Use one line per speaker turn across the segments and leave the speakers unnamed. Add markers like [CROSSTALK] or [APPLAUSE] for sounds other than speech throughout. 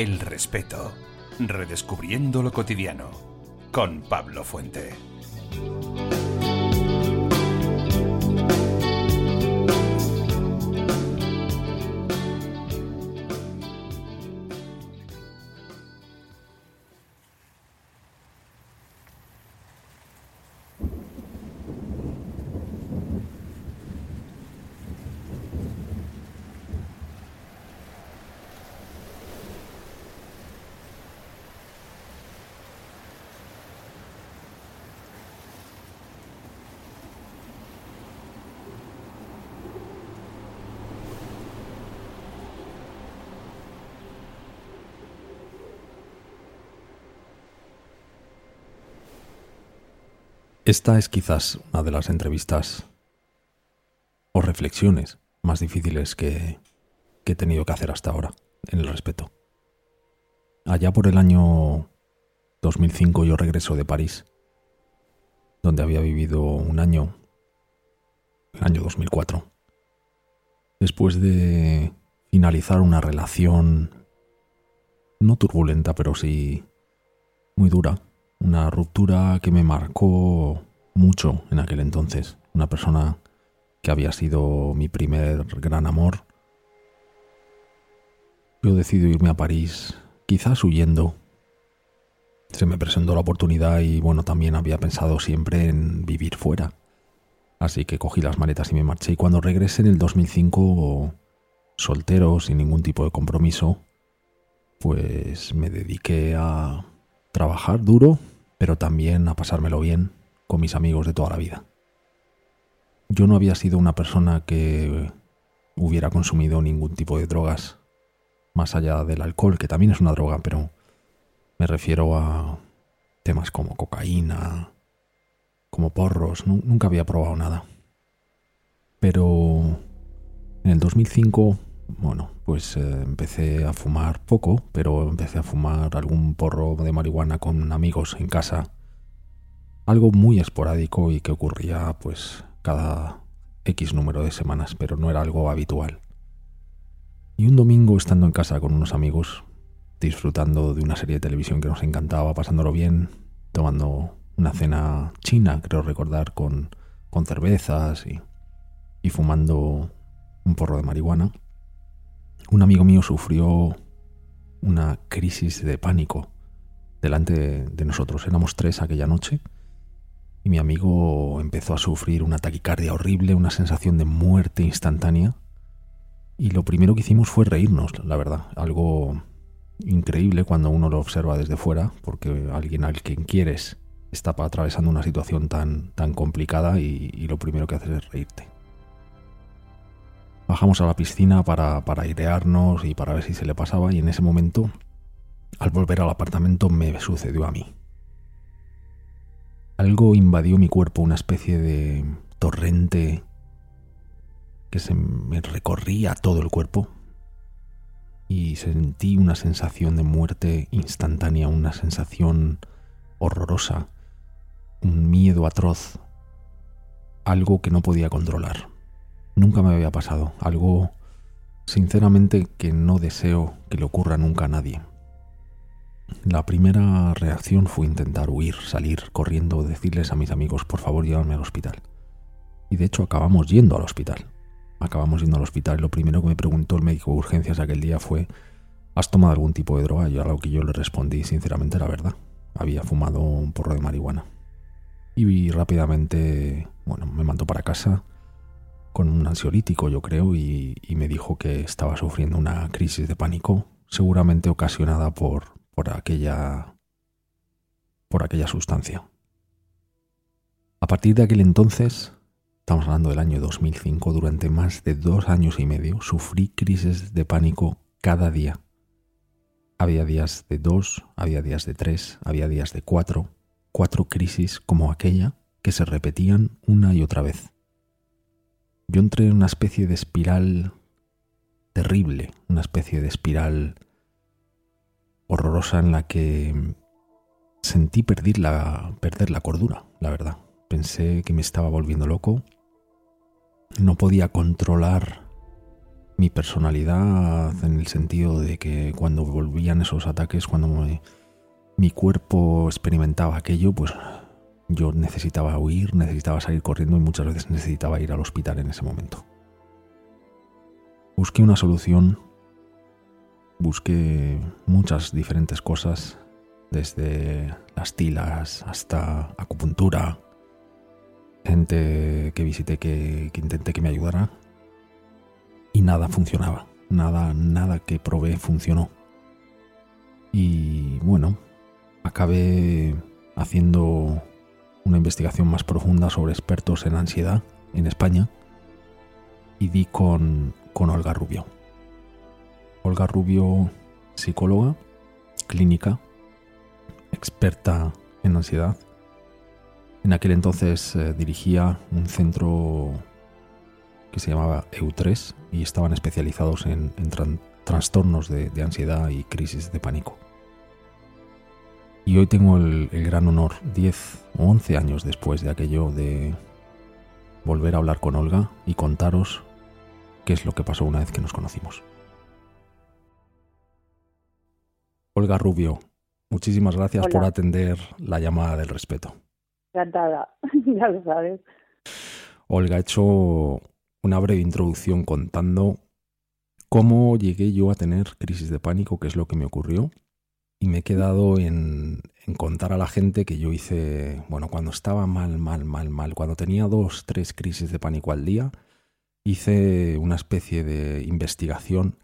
El respeto. Redescubriendo lo cotidiano. Con Pablo Fuente.
Esta es quizás una de las entrevistas o reflexiones más difíciles que, he tenido que hacer hasta ahora en el respeto. Allá por el año 2005 yo regreso de París, donde había vivido un año, el año 2004, después de finalizar una relación no turbulenta, pero sí muy dura una ruptura que me marcó mucho en aquel entonces. Una persona que había sido mi primer gran amor. Yo decido irme a París, quizás huyendo. Se me presentó la oportunidad y bueno, también había pensado siempre en vivir fuera. Así que cogí las maletas y me marché. Y cuando regresé en el 2005, soltero, sin ningún tipo de compromiso, pues me dediqué a trabajar duro, pero también a pasármelo bien con mis amigos de toda la vida. Yo no había sido una persona que hubiera consumido ningún tipo de drogas, más allá del alcohol, que también es una droga, pero me refiero a temas como cocaína, como porros, nunca había probado nada. Pero en el 2005, bueno, pues eh, empecé a fumar poco, pero empecé a fumar algún porro de marihuana con amigos en casa. Algo muy esporádico y que ocurría pues cada X número de semanas, pero no era algo habitual. Y un domingo estando en casa con unos amigos, disfrutando de una serie de televisión que nos encantaba, pasándolo bien, tomando una cena china, creo recordar, con, con cervezas y, y fumando un porro de marihuana, un amigo mío sufrió una crisis de pánico delante de nosotros. Éramos tres aquella noche y mi amigo empezó a sufrir una taquicardia horrible, una sensación de muerte instantánea. Y lo primero que hicimos fue reírnos, la verdad. Algo increíble cuando uno lo observa desde fuera, porque alguien al quien quieres está atravesando una situación tan, tan complicada y, y lo primero que haces es reírte. Bajamos a la piscina para, para airearnos y para ver si se le pasaba y en ese momento, al volver al apartamento, me sucedió a mí. Algo invadió mi cuerpo, una especie de torrente que se me recorría todo el cuerpo y sentí una sensación de muerte instantánea, una sensación horrorosa, un miedo atroz, algo que no podía controlar. Nunca me había pasado. Algo, sinceramente, que no deseo que le ocurra nunca a nadie. La primera reacción fue intentar huir, salir corriendo, decirles a mis amigos, por favor, llévame al hospital. Y de hecho acabamos yendo al hospital. Acabamos yendo al hospital lo primero que me preguntó el médico de urgencias aquel día fue, ¿has tomado algún tipo de droga? Y a lo que yo le respondí, sinceramente, la verdad. Había fumado un porro de marihuana. Y rápidamente, bueno, me mandó para casa con un ansiolítico, yo creo, y, me dijo que estaba sufriendo una crisis de pánico, seguramente ocasionada por, por aquella por aquella sustancia. A partir de aquel entonces, estamos hablando del año 2005, durante más de dos años y medio, sufrí crisis de pánico cada día. Había días de dos, había días de tres, había días de cuatro, cuatro crisis como aquella que se repetían una y otra vez yo entré en una especie de espiral terrible, una especie de espiral horrorosa en la que sentí perder la, perder la cordura, la verdad. Pensé que me estaba volviendo loco, no podía controlar mi personalidad en el sentido de que cuando volvían esos ataques, cuando mi cuerpo experimentaba aquello, pues yo necesitaba huir, necesitaba salir corriendo y muchas veces necesitaba ir al hospital en ese momento. Busqué una solución, busqué muchas diferentes cosas, desde las tilas hasta acupuntura, gente que visité que, que intenté que me ayudara y nada funcionaba, nada, nada que probé funcionó. Y bueno, acabé haciendo una investigación más profunda sobre expertos en ansiedad en España y di con, con Olga Rubio. Olga Rubio, psicóloga, clínica, experta en ansiedad. En aquel entonces eh, dirigía un centro que se llamaba EU3 y estaban especializados en, trastornos de ansiedad y crisis de pánico. Y hoy tengo el, gran honor, 10 o 11 años después de aquello, de volver a hablar con Olga y contaros qué es lo que pasó una vez que nos conocimos. Olga Rubio, muchísimas gracias por atender la llamada del respeto.
Encantada, [LAUGHS] ya lo sabes.
Olga, he hecho una breve introducción contando cómo llegué yo a tener crisis de pánico, qué es lo que me ocurrió y me he quedado en, contar a la gente que yo hice, bueno, cuando estaba mal, mal, mal, mal, cuando tenía dos, tres crisis de pánico al día, hice una especie de investigación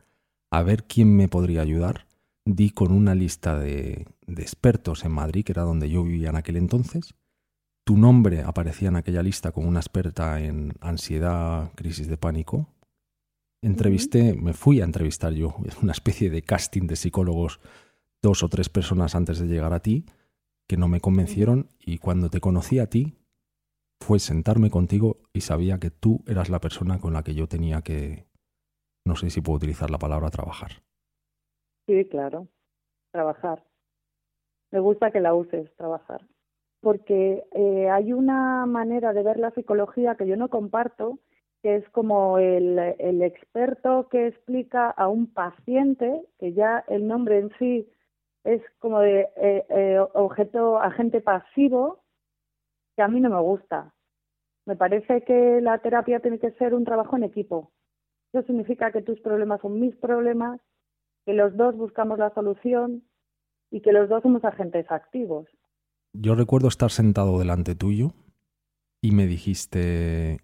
a ver quién me podría ayudar. Di con una lista de, de expertos en Madrid, que era donde yo vivía en aquel entonces. Tu nombre aparecía en aquella lista como una experta en ansiedad, crisis de pánico. Entrevisté, me fui a entrevistar yo, [LAUGHS] una especie de casting de psicólogos dos o tres personas antes de llegar a ti que no me convencieron y cuando te conocí a ti fue sentarme contigo y sabía que tú eras la persona con la que yo tenía que, no sé si puedo utilizar la palabra trabajar.
Sí, claro, trabajar. Me gusta que la uses, trabajar. Porque eh, hay una manera de ver la psicología que yo no comparto, que es como el, el experto que explica a un paciente, que ya el nombre en sí es como de eh, eh, objeto, agente pasivo, que a mí no me gusta. Me parece que la terapia tiene que ser un trabajo en equipo. Eso significa que tus problemas son mis problemas, que los dos buscamos la solución y que los dos somos agentes activos.
Yo recuerdo estar sentado delante tuyo y me dijiste,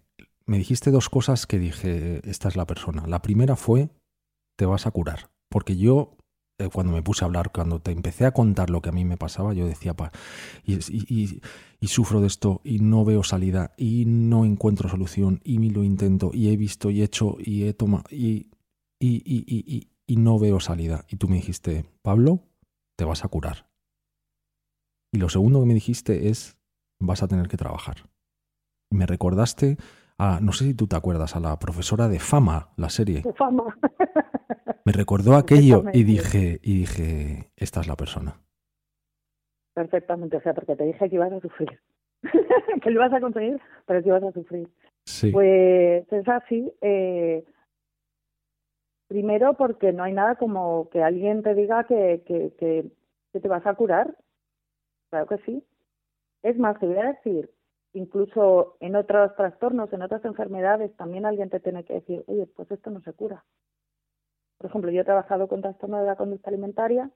me dijiste dos cosas que dije, esta es la persona. La primera fue, te vas a curar, porque yo eh, cuando me puse a hablar, cuando te empecé a contar lo que a mí me pasaba, yo decía, pa, y, y, sufro de esto y no veo salida y no encuentro solución y lo intento y he visto y he hecho y he tomado y, y, y no veo salida. Y tú me dijiste, Pablo, te vas a curar. Y lo segundo que me dijiste es, vas a tener que trabajar. Me recordaste a, no sé si tú te acuerdas, a la profesora de Fama, la serie.
De Fama. [LAUGHS]
Me recordó aquello y dije, y dije, esta es la persona.
Perfectamente, o sea, porque te dije que ibas a sufrir. [LAUGHS] que lo ibas a conseguir, pero que ibas a sufrir.
Sí.
Pues es así. Eh, primero porque no hay nada como que alguien te diga que, que, que, que te vas a curar. Claro que sí. Es más, te voy a decir, incluso en otros trastornos, en otras enfermedades, también alguien te tiene que decir, oye, pues esto no se cura. Por ejemplo, yo he trabajado con trastorno de la conducta alimentaria.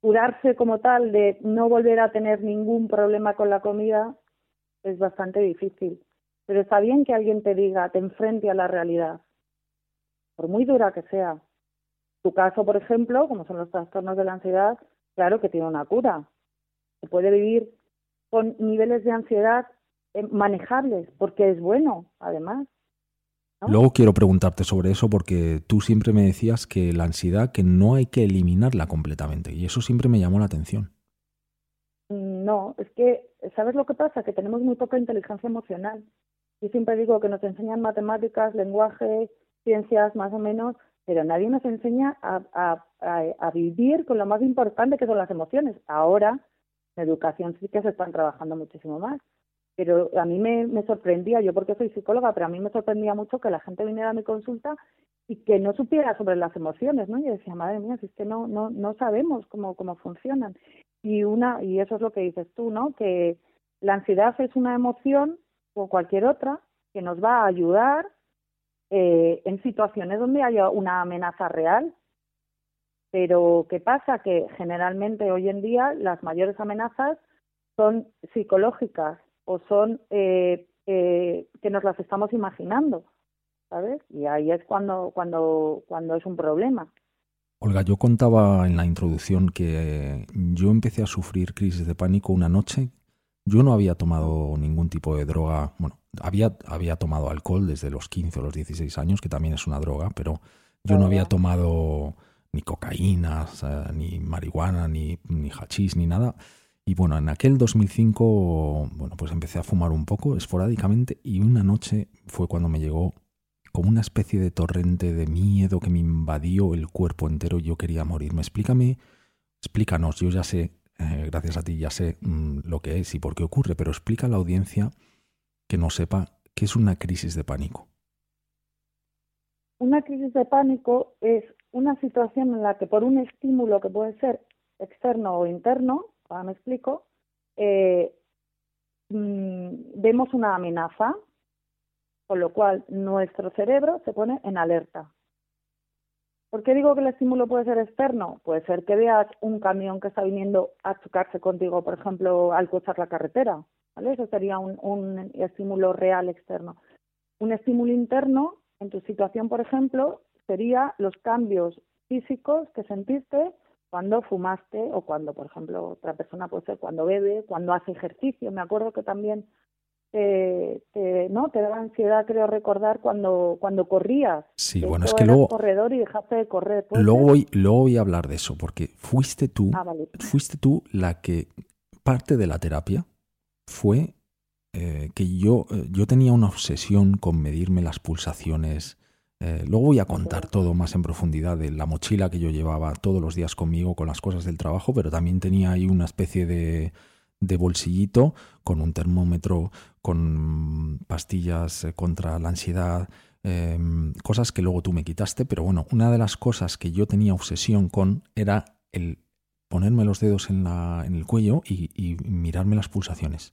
Curarse como tal de no volver a tener ningún problema con la comida es bastante difícil. Pero está bien que alguien te diga, te enfrente a la realidad, por muy dura que sea. Tu caso, por ejemplo, como son los trastornos de la ansiedad, claro que tiene una cura. Se puede vivir con niveles de ansiedad eh, manejables, porque es bueno, además.
Luego quiero preguntarte sobre eso porque tú siempre me decías que la ansiedad, que no hay que eliminarla completamente y eso siempre me llamó la atención.
No, es que, ¿sabes lo que pasa? Que tenemos muy poca inteligencia emocional. Yo siempre digo que nos enseñan matemáticas, lenguaje, ciencias más o menos, pero nadie nos enseña a, a, a, vivir con lo más importante que son las emociones. Ahora, en educación sí que se están trabajando muchísimo más pero a mí me, sorprendía, yo porque soy psicóloga, pero a mí me sorprendía mucho que la gente viniera a mi consulta y que no supiera sobre las emociones, ¿no? Y decía, madre mía, si es que no, no, no sabemos cómo, cómo funcionan. Y una, y eso es lo que dices tú, ¿no? Que la ansiedad es una emoción o cualquier otra que nos va a ayudar eh, en situaciones donde haya una amenaza real. Pero ¿qué pasa? Que generalmente hoy en día las mayores amenazas son psicológicas o son eh, eh, que nos las estamos imaginando, ¿sabes? Y ahí es cuando, cuando, cuando es un problema.
Olga, yo contaba en la introducción que yo empecé a sufrir crisis de pánico una noche. Yo no había tomado ningún tipo de droga, bueno, había, había tomado alcohol desde los 15 o los 16 años, que también es una droga, pero yo no había tomado ni cocaína, ni marihuana, ni, ni hachís, ni nada. Y bueno, en aquel 2005, bueno, pues empecé a fumar un poco esporádicamente y una noche fue cuando me llegó como una especie de torrente de miedo que me invadió el cuerpo entero y yo quería morirme. Explícame, explícanos, yo ya sé, eh, gracias a ti ya sé mm, lo que es y por qué ocurre, pero explica a la audiencia que no sepa qué es una crisis de pánico.
Una crisis de pánico es una situación en la que por un estímulo que puede ser externo o interno, ahora me explico, eh, mm, vemos una amenaza, con lo cual nuestro cerebro se pone en alerta. ¿Por qué digo que el estímulo puede ser externo? Puede ser que veas un camión que está viniendo a chocarse contigo, por ejemplo, al cruzar la carretera. ¿vale? Eso sería un, un estímulo real externo. Un estímulo interno, en tu situación, por ejemplo, sería los cambios físicos que sentiste cuando fumaste o cuando, por ejemplo, otra persona puede ser cuando bebe, cuando hace ejercicio. Me acuerdo que también te, no te daba ansiedad, creo recordar cuando cuando corrías.
Sí, bueno, es que luego
corredor y dejaste de correr.
Luego voy, luego voy a hablar de eso porque fuiste tú,
ah,
fuiste tú la que parte de la terapia fue eh, que yo eh, yo tenía una obsesión con medirme las pulsaciones eh, luego voy a contar todo más en profundidad de la mochila que yo llevaba todos los días conmigo con las cosas del trabajo, pero también tenía ahí una especie de, de bolsillito con un termómetro, con pastillas eh, contra la ansiedad, em, cosas que luego tú me quitaste, pero bueno, una de las cosas que yo tenía obsesión con era el ponerme los dedos en, la, en el cuello y, y mirarme las pulsaciones.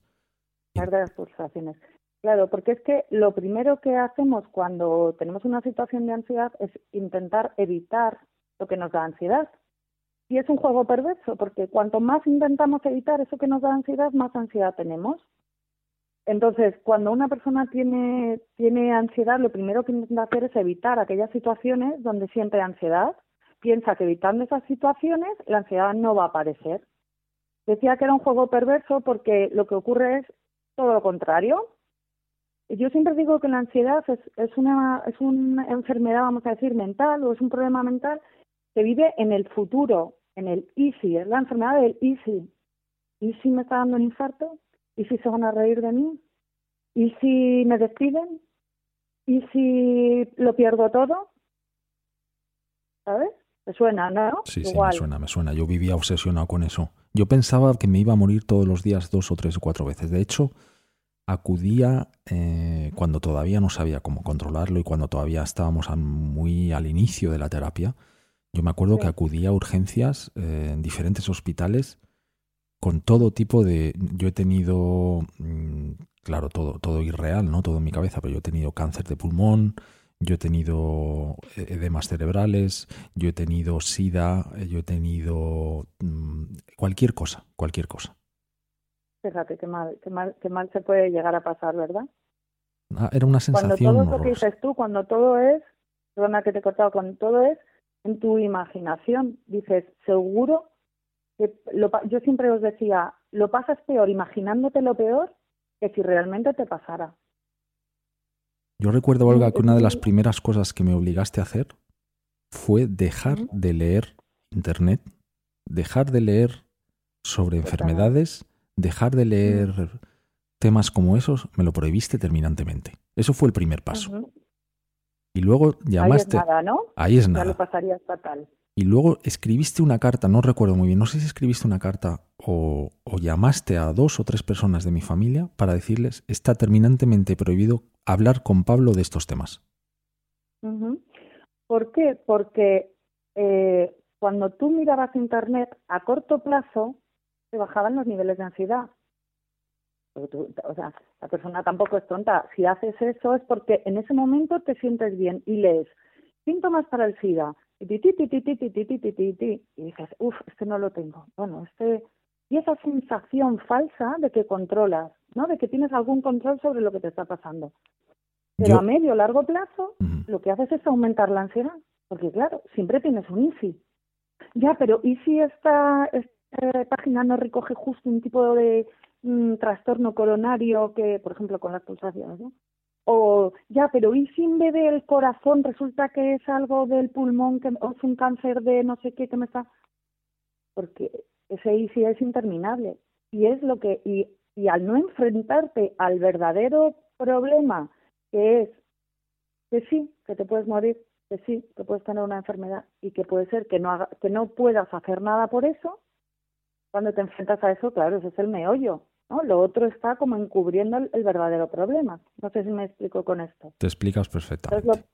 Mirar las pulsaciones. Claro, porque es que lo primero que hacemos cuando tenemos una situación de ansiedad es intentar evitar lo que nos da ansiedad. Y es un juego perverso, porque cuanto más intentamos evitar eso que nos da ansiedad, más ansiedad tenemos. Entonces, cuando una persona tiene, tiene ansiedad, lo primero que intenta hacer es evitar aquellas situaciones donde siente ansiedad. Piensa que evitando esas situaciones, la ansiedad no va a aparecer. Decía que era un juego perverso porque lo que ocurre es todo lo contrario. Yo siempre digo que la ansiedad es, es, una, es una enfermedad, vamos a decir, mental o es un problema mental que vive en el futuro, en el easy, es la enfermedad del easy. ¿Y si me está dando un infarto? ¿Y si se van a reír de mí? ¿Y si me despiden? ¿Y si lo pierdo todo? ¿Sabes? ¿Te suena, no?
Sí, sí, me suena, me suena. Yo vivía obsesionado con eso. Yo pensaba que me iba a morir todos los días dos o tres o cuatro veces. De hecho, acudía eh, cuando todavía no sabía cómo controlarlo y cuando todavía estábamos muy al inicio de la terapia. Yo me acuerdo que acudía a urgencias eh, en diferentes hospitales con todo tipo de... Yo he tenido, mm, claro, todo, todo irreal, ¿no? Todo en mi cabeza, pero yo he tenido cáncer de pulmón, yo he tenido eh, edemas cerebrales, yo he tenido sida, yo he tenido mm, cualquier cosa, cualquier cosa.
Fíjate qué mal, qué mal, qué mal se puede llegar a pasar, ¿verdad?
Ah, era una sensación.
Cuando todo lo que dices tú, cuando todo es, perdona que te he cortado, cuando todo es en tu imaginación, dices, seguro que lo, yo siempre os decía, lo pasas peor imaginándote lo peor que si realmente te pasara.
Yo recuerdo, Olga, que una de las primeras cosas que me obligaste a hacer fue dejar de leer Internet, dejar de leer sobre enfermedades dejar de leer temas como esos, me lo prohibiste terminantemente. Eso fue el primer paso. Y luego llamaste.
Ahí es nada, ¿no?
Ahí es nada.
Ya lo pasarías fatal.
Y luego escribiste una carta, no recuerdo muy bien, no sé si escribiste una carta o, llamaste a dos o tres personas de mi familia para decirles está terminantemente prohibido hablar con Pablo de estos temas.
¿Por qué? Porque eh, cuando tú mirabas Internet a corto plazo, te bajaban los niveles de ansiedad. o sea, la persona tampoco es tonta. Si haces eso es porque en ese momento te sientes bien y lees síntomas para el SIDA, y dices, uff, este no lo tengo. Bueno, este y esa sensación falsa de que controlas, ¿no? De que tienes algún control sobre lo que te está pasando. Pero a medio o largo plazo, lo que haces es aumentar la ansiedad, porque claro, siempre tienes un IFI. Ya, pero ¿y si esta, página no recoge justo un tipo de mm, trastorno coronario que, por ejemplo, con las pulsaciones, ¿no? O ya, pero ¿y si en vez del corazón resulta que es algo del pulmón que, o es un cáncer de no sé qué que me está... Porque ese IFI es interminable. Y es lo que... Y, y al no enfrentarte al verdadero problema que es que sí, que te puedes morir, que sí, que puedes tener una enfermedad y que puede ser que no, haga, que no puedas hacer nada por eso, cuando te enfrentas a eso, claro, ese es el meollo. ¿no? Lo otro está como encubriendo el, verdadero problema. No sé si me explico con esto.
Te explicas perfectamente.
Entonces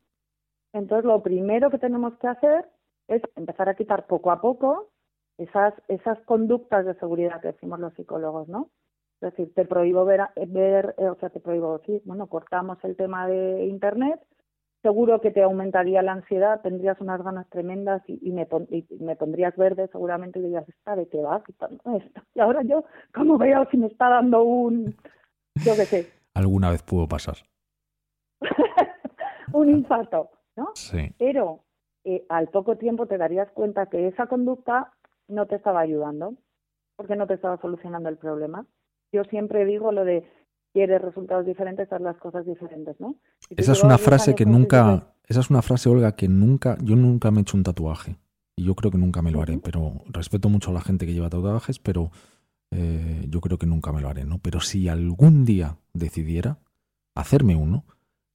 lo, entonces, lo primero que tenemos que hacer es empezar a quitar poco a poco esas, esas conductas de seguridad que decimos los psicólogos, ¿no? Es decir, te prohíbo ver, ver eh, o sea, te prohíbo decir, bueno, cortamos el tema de Internet, seguro que te aumentaría la ansiedad, tendrías unas ganas tremendas y, me, me, pondrías verde seguramente y dirías, ¿esta de qué va? Y ahora yo, ¿cómo veo si me está dando un, yo qué sé?
Alguna vez pudo pasar. [LAUGHS]
un infarto, ¿no?
Sí.
Pero eh, al poco tiempo te darías cuenta que esa conducta no te estaba ayudando, porque no te estaba solucionando el problema yo siempre digo lo de quieres resultados diferentes, haz las cosas diferentes, ¿no?
esa es una frase que nunca, esa es una frase, Olga, que nunca, yo nunca me he hecho un tatuaje. Y yo creo que nunca me lo haré, pero respeto mucho a la gente que lleva tatuajes, pero eh, yo creo que nunca me lo haré, ¿no? Pero si algún día decidiera hacerme uno,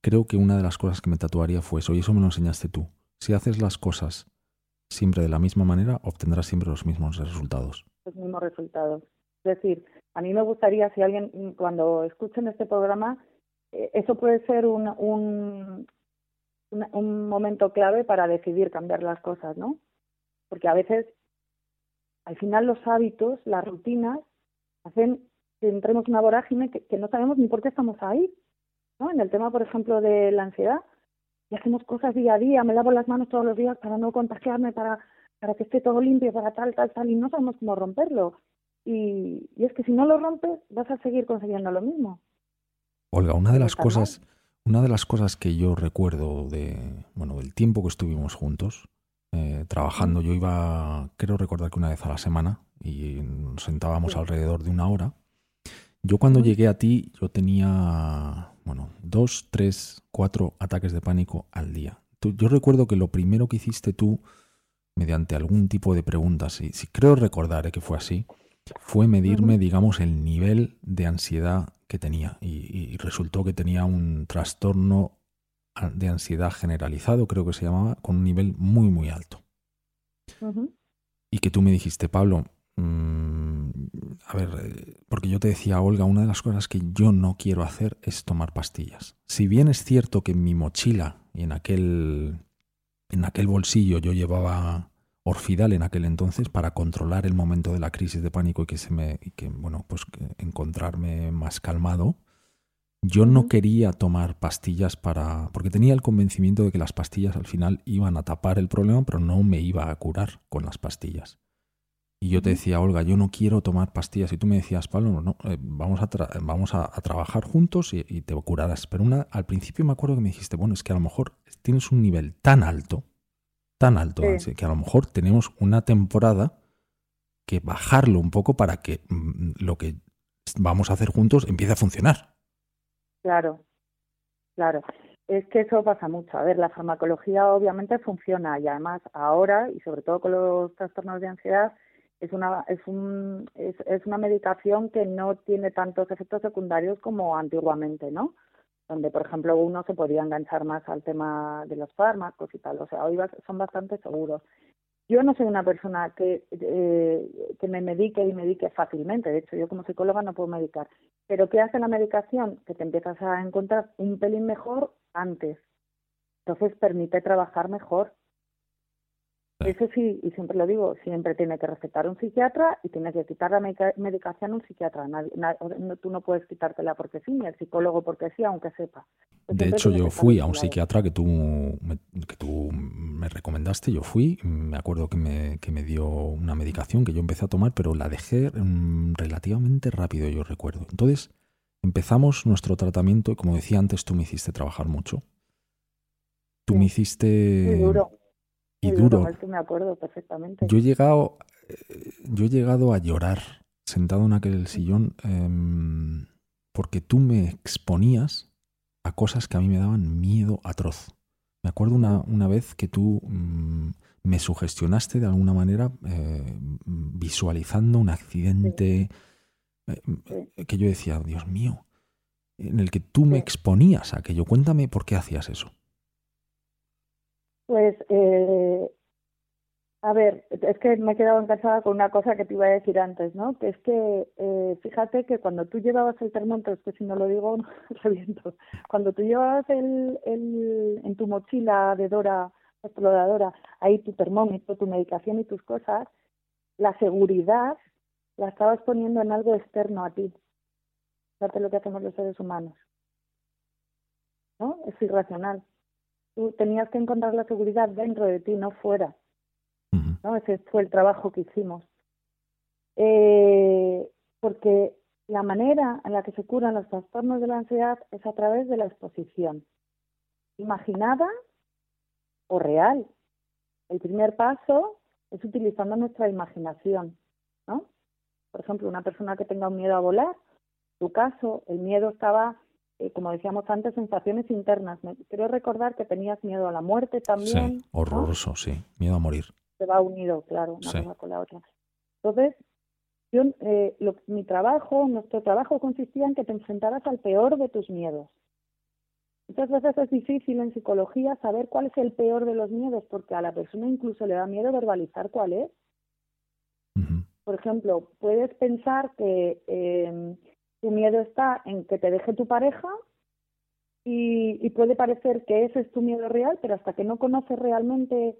creo que una de las cosas que me tatuaría fue eso, y eso me lo enseñaste tú. Si haces las cosas siempre de la misma manera, obtendrás siempre los mismos resultados.
Los mismos resultados. Es decir, a mí me gustaría, si alguien, mm, cuando escuchen este programa, eh, eso puede ser un, un, un, momento clave para decidir cambiar las cosas, ¿no? Porque a veces, al final, los hábitos, las rutinas, hacen que entremos en una vorágine que, que no sabemos ni por qué estamos ahí, ¿no? En el tema, por ejemplo, de la ansiedad, y hacemos cosas día a día, me lavo las manos todos los días para no contagiarme, para, para que esté todo limpio, para tal, tal, tal, y no sabemos cómo romperlo. Y, es que si no lo rompes, vas a seguir consiguiendo lo mismo.
Olga, una de las cosas, una de las cosas que yo recuerdo de, bueno, del tiempo que estuvimos juntos, eh, trabajando, yo iba, creo recordar que una vez a la semana, y nos sentábamos alrededor de una hora. Yo cuando llegué a ti, yo tenía, bueno, dos, tres, cuatro ataques de pánico al día. yo recuerdo que lo primero que hiciste tú, mediante algún tipo de preguntas, y si creo recordar que fue así, fue medirme, digamos, el nivel de ansiedad que tenía. Y, resultó que tenía un trastorno de ansiedad generalizado, creo que se llamaba, con un nivel muy, muy alto. Y que tú me dijiste, Pablo, mm, a ver, eh, porque yo te decía, Olga, una de las cosas que yo no quiero hacer es tomar pastillas. Si bien es cierto que en mi mochila y en aquel, en aquel bolsillo yo llevaba Orfidal en aquel entonces para controlar el momento de la crisis de pánico y que se me que bueno pues encontrarme más calmado. Yo no quería tomar pastillas para porque tenía el convencimiento de que las pastillas al final iban a tapar el problema pero no me iba a curar con las pastillas. Y yo te decía Olga yo no quiero tomar pastillas y tú me decías Pablo no eh, vamos a vamos a, trabajar juntos y, te curarás pero una al principio me acuerdo que me dijiste bueno es que a lo mejor tienes un nivel tan alto tan alto, que a lo mejor tenemos una temporada que bajarlo un poco para que mm, lo que vamos a hacer juntos empiece a funcionar.
Claro, claro. Es que eso pasa mucho. A ver, la farmacología obviamente funciona y además ahora, y sobre todo con los trastornos de ansiedad, es una, es, un, es, es una medicación que no tiene tantos efectos secundarios como antiguamente, ¿no? Donde, por ejemplo, uno se podía enganchar más al tema de los fármacos y tal. O sea, hoy son bastante seguros. Yo no soy una persona que, eh, que me medique y medique fácilmente. De hecho, yo como psicóloga no puedo medicar. Pero ¿qué hace la medicación? Que te empiezas a encontrar un pelín mejor antes. Entonces permite trabajar mejor. Eso sí, y siempre lo digo, siempre tiene que recetar un psiquiatra y tiene que quitar la medicación un psiquiatra. tú no puedes quitártela porque sí, ni el psicólogo porque sí, aunque sepa.
Pues de hecho, yo fui a un psiquiatra que tú, me, que tú me recomendaste, yo fui, me acuerdo que me, que me dio una medicación que yo empecé a tomar, pero la dejé mm, relativamente rápido, yo recuerdo. Entonces, empezamos nuestro tratamiento y como decía antes, tú me hiciste trabajar mucho. Tú me hiciste...
duro y duro. me acuerdo perfectamente.
Yo he llegado, eh, yo he llegado a llorar sentado en aquel sillón em, porque tú me exponías a cosas que a mí me daban miedo atroz. Me acuerdo una, una vez que tú mm, me sugestionaste de alguna manera eh, visualizando un accidente eh, que yo decía, Dios mío, en el que tú me exponías a aquello. Cuéntame por qué hacías eso.
Pues, eh, a ver, es que me he quedado enganchada con una cosa que te iba a decir antes, ¿no? Que es que, eh, fíjate que cuando tú llevabas el termómetro, es que si no lo digo, [LAUGHS] reviento, cuando tú llevabas el, el, en tu mochila de Dora, exploradora, ahí tu termómetro, tu medicación y tus cosas, la seguridad la estabas poniendo en algo externo a ti. Fíjate lo que hacemos los seres humanos. ¿No? Es irracional tú tenías que encontrar la seguridad dentro de ti, no fuera. ¿no? Ese fue el trabajo que hicimos. Eh, porque la manera en la que se curan los trastornos de la ansiedad es a través de la exposición, imaginada o real. El primer paso es utilizando nuestra imaginación, ¿no? Por ejemplo, una persona que tenga un miedo a volar, en tu caso, el miedo estaba eh, como decíamos antes, sensaciones internas. Me, quiero recordar que tenías miedo a la muerte también.
Sí, horroroso, sí, miedo a morir.
Se va unido, claro, una cosa con la otra. Entonces, yo, eh, mi trabajo, nuestro trabajo consistía en que te enfrentaras al peor de tus miedos. Muchas veces es difícil en psicología saber cuál es el peor de los miedos, porque a la persona incluso le da miedo verbalizar cuál es. Por ejemplo, puedes pensar que eh, tu miedo está en que te deje tu pareja y, puede parecer que ese es tu miedo real, pero hasta que no conoces realmente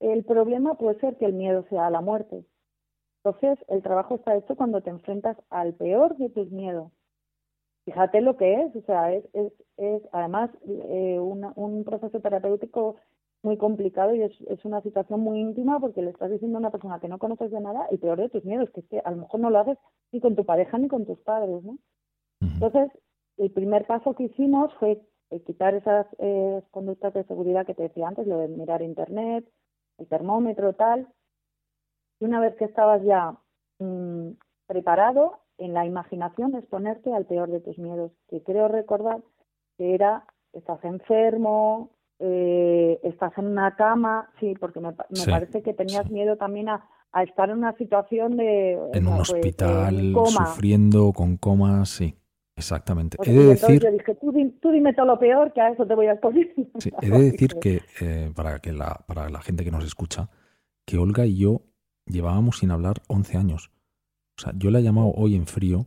el problema puede ser que el miedo sea a la muerte. Entonces, el trabajo está hecho cuando te enfrentas al peor de tus miedos. Fíjate lo que es, o sea, es, es, es además eh, un proceso terapéutico muy complicado y es, es, una situación muy íntima porque le estás diciendo a una persona que no conoces de nada y peor de tus miedos, que es que a lo mejor no lo haces ni con tu pareja ni con tus padres, ¿no? Entonces, el primer paso que hicimos fue eh, quitar esas eh, conductas de seguridad que te decía antes, lo de mirar internet, el termómetro, tal. Y una vez que estabas ya mm, preparado, en la imaginación es ponerte al peor de tus miedos, que creo recordar que era, estás enfermo, eh, estás en una cama, sí, porque me, parece que tenías miedo también a, estar en una situación de...
En un pues, hospital, sufriendo, con comas, sí. Exactamente. he de decir...
Yo dije, tú, dime todo lo peor, que a eso te voy a exponer. [LAUGHS]
Sí, he de decir que, eh, para, que la, para la gente que nos escucha, que Olga y yo llevábamos sin hablar 11 años. O sea, yo la he llamado hoy en frío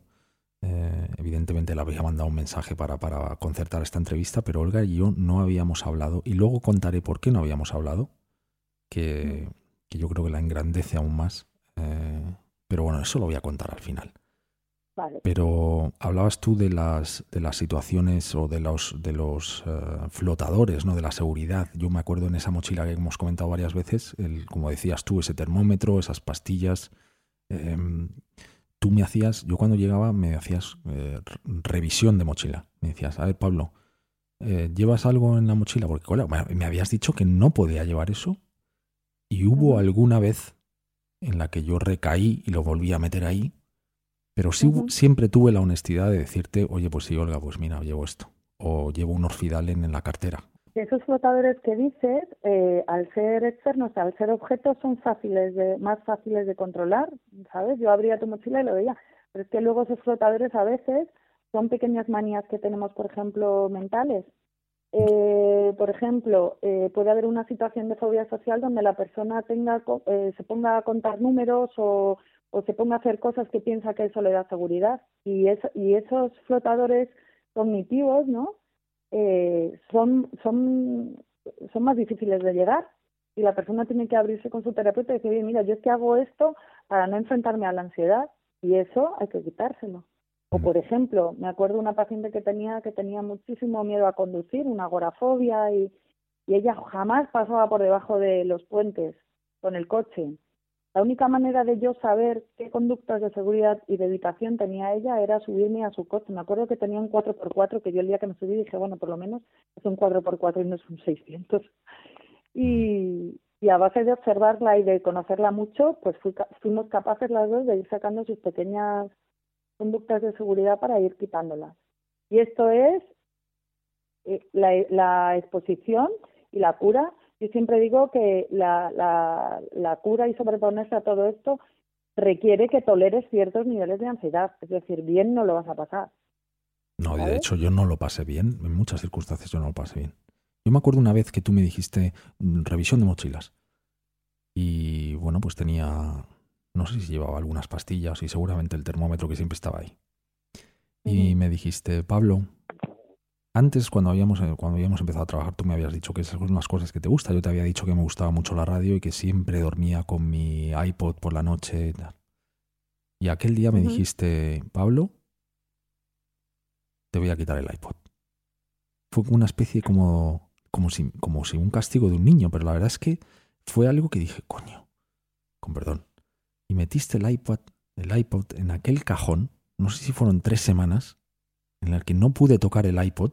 eh, evidentemente le había mandado un mensaje para, para, concertar esta entrevista, pero Olga y yo no habíamos hablado. Y luego contaré por qué no habíamos hablado, que, que yo creo que la engrandece aún más. Eh, pero bueno, eso lo voy a contar al final. Pero hablabas tú de las, de las situaciones o de los, de los eh, flotadores, ¿no? de la seguridad. Yo me acuerdo en esa mochila que hemos comentado varias veces, el, como decías tú, ese termómetro, esas pastillas. Em, tú me hacías, yo cuando llegaba me hacías eh, revisión de mochila. Me decías, a ver Pablo, eh, ¿llevas algo en la mochila? Porque me habías dicho que no podía llevar eso. Y hubo alguna vez en la que yo recaí y lo volví a meter ahí, pero sí, siempre tuve la honestidad de decirte, oye, pues sí, Olga, pues mira, llevo esto. O llevo un orfidalen en la cartera
esos flotadores que dices, eh, al ser externos, al ser objetos, son fáciles de, más fáciles de controlar, ¿sabes? Yo abría tu mochila y lo veía, pero es que luego esos flotadores a veces son pequeñas manías que tenemos, por ejemplo, mentales. Eh, por ejemplo, eh, puede haber una situación de fobia social donde la persona tenga, se ponga a contar números o, o se ponga a hacer cosas que piensa que eso le da seguridad. Y, eso, y esos flotadores cognitivos, ¿no? Eh, son, son son más difíciles de llegar y la persona tiene que abrirse con su terapeuta y decir, oye, mira, yo es que hago esto para no enfrentarme a la ansiedad y eso hay que quitárselo. O, por ejemplo, me acuerdo de una paciente que tenía que tenía muchísimo miedo a conducir, una agorafobia, y, y ella jamás pasaba por debajo de los puentes con el coche. La única manera de yo saber qué conductas de seguridad y de evitación tenía ella era subirme a su coche. Me acuerdo que tenía un 4x4 que yo el día que me subí dije, bueno, por lo menos es un 4x4 y no es un 600. Y, a base de observarla y de conocerla mucho, pues fuimos capaces las dos de ir sacando sus pequeñas conductas de seguridad para ir quitándolas. Y esto es eh, la, exposición y la cura. Yo siempre digo que la, la, la cura y sobreponerse a todo esto requiere que toleres ciertos niveles de ansiedad. Es decir, bien no lo vas a pasar.
No, de hecho yo no lo pasé bien. En muchas circunstancias yo no lo pasé bien. Yo me acuerdo una vez que tú me dijiste mm, revisión de mochilas. Y bueno, pues tenía no sé si llevaba algunas pastillas y seguramente el termómetro que siempre estaba ahí. Y me dijiste, Pablo, antes cuando habíamos, eh, cuando habíamos empezado a trabajar, tú me habías dicho que esas son las cosas que te gustan. Yo te había dicho que me gustaba mucho la radio y que siempre dormía con mi iPod por la noche. Y aquel día me dijiste, Pablo, te voy a quitar el iPod. Fue una especie como, como, si, como si un castigo de un niño, pero la verdad es que fue algo que dije, coño, con perdón, y metiste el iPod, el iPod en aquel cajón, no sé si fueron tres semanas, en el que no pude tocar el iPod,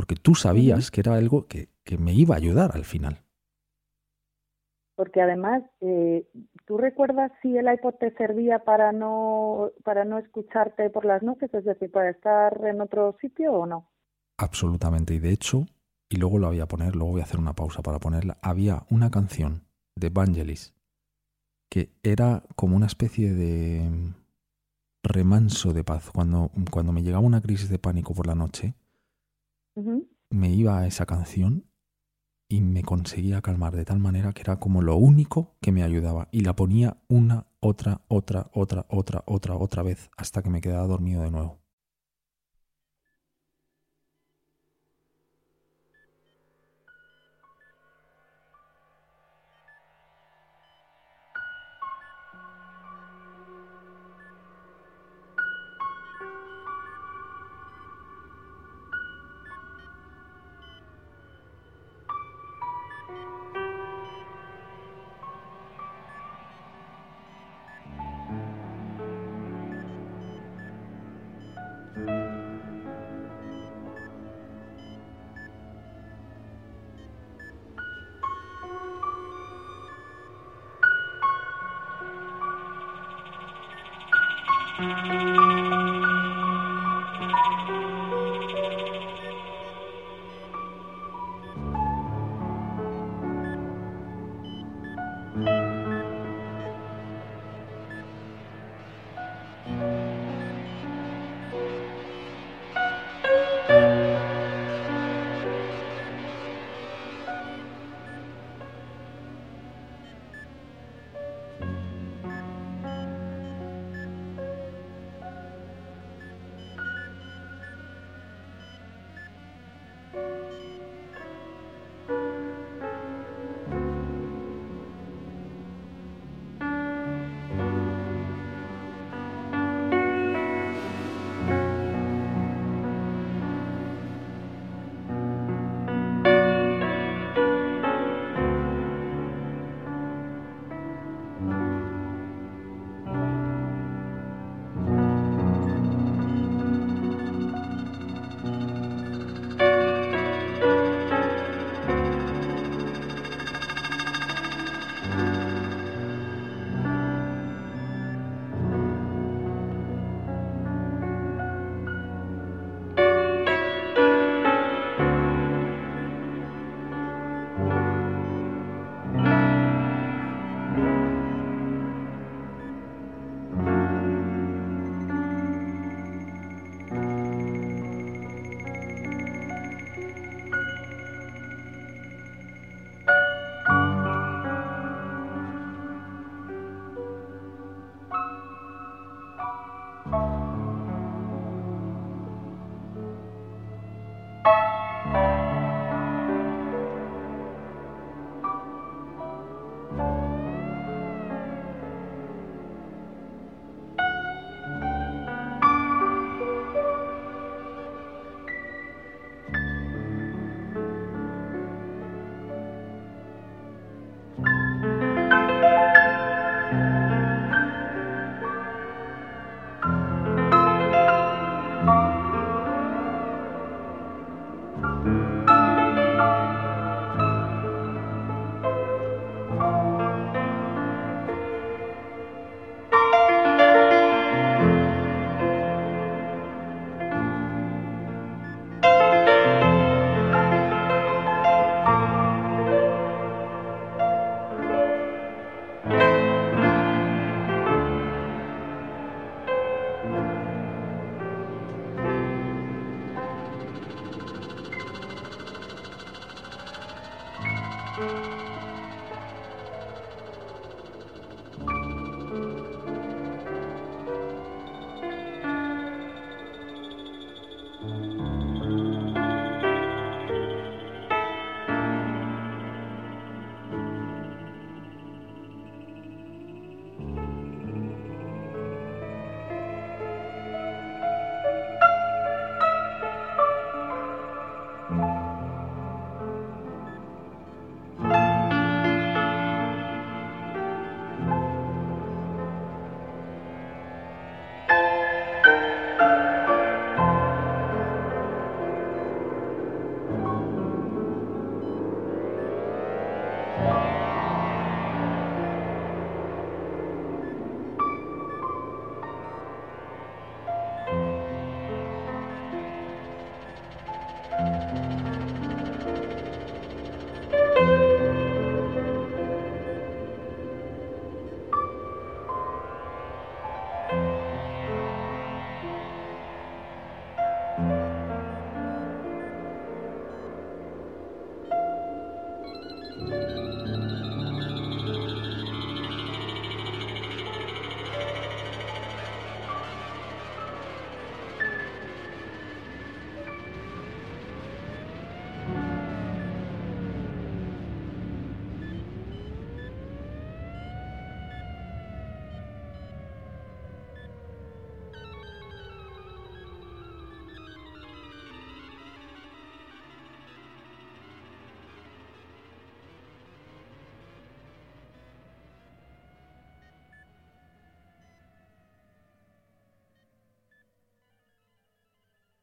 porque tú sabías que era algo que, que, me iba a ayudar al final.
Porque además, eh, ¿tú recuerdas si el iPod te servía para no, para no escucharte por las noches, es decir, para estar en otro sitio o no?
Absolutamente, y de hecho, y luego lo voy a poner, luego voy a hacer una pausa para ponerla, había una canción de Vangelis que era como una especie de remanso de paz. Cuando, cuando me llegaba una crisis de pánico por la noche, me iba a esa canción y me conseguía calmar de tal manera que era como lo único que me ayudaba. Y la ponía una, otra, otra, otra, otra, otra, otra vez hasta que me quedaba dormido de nuevo. Música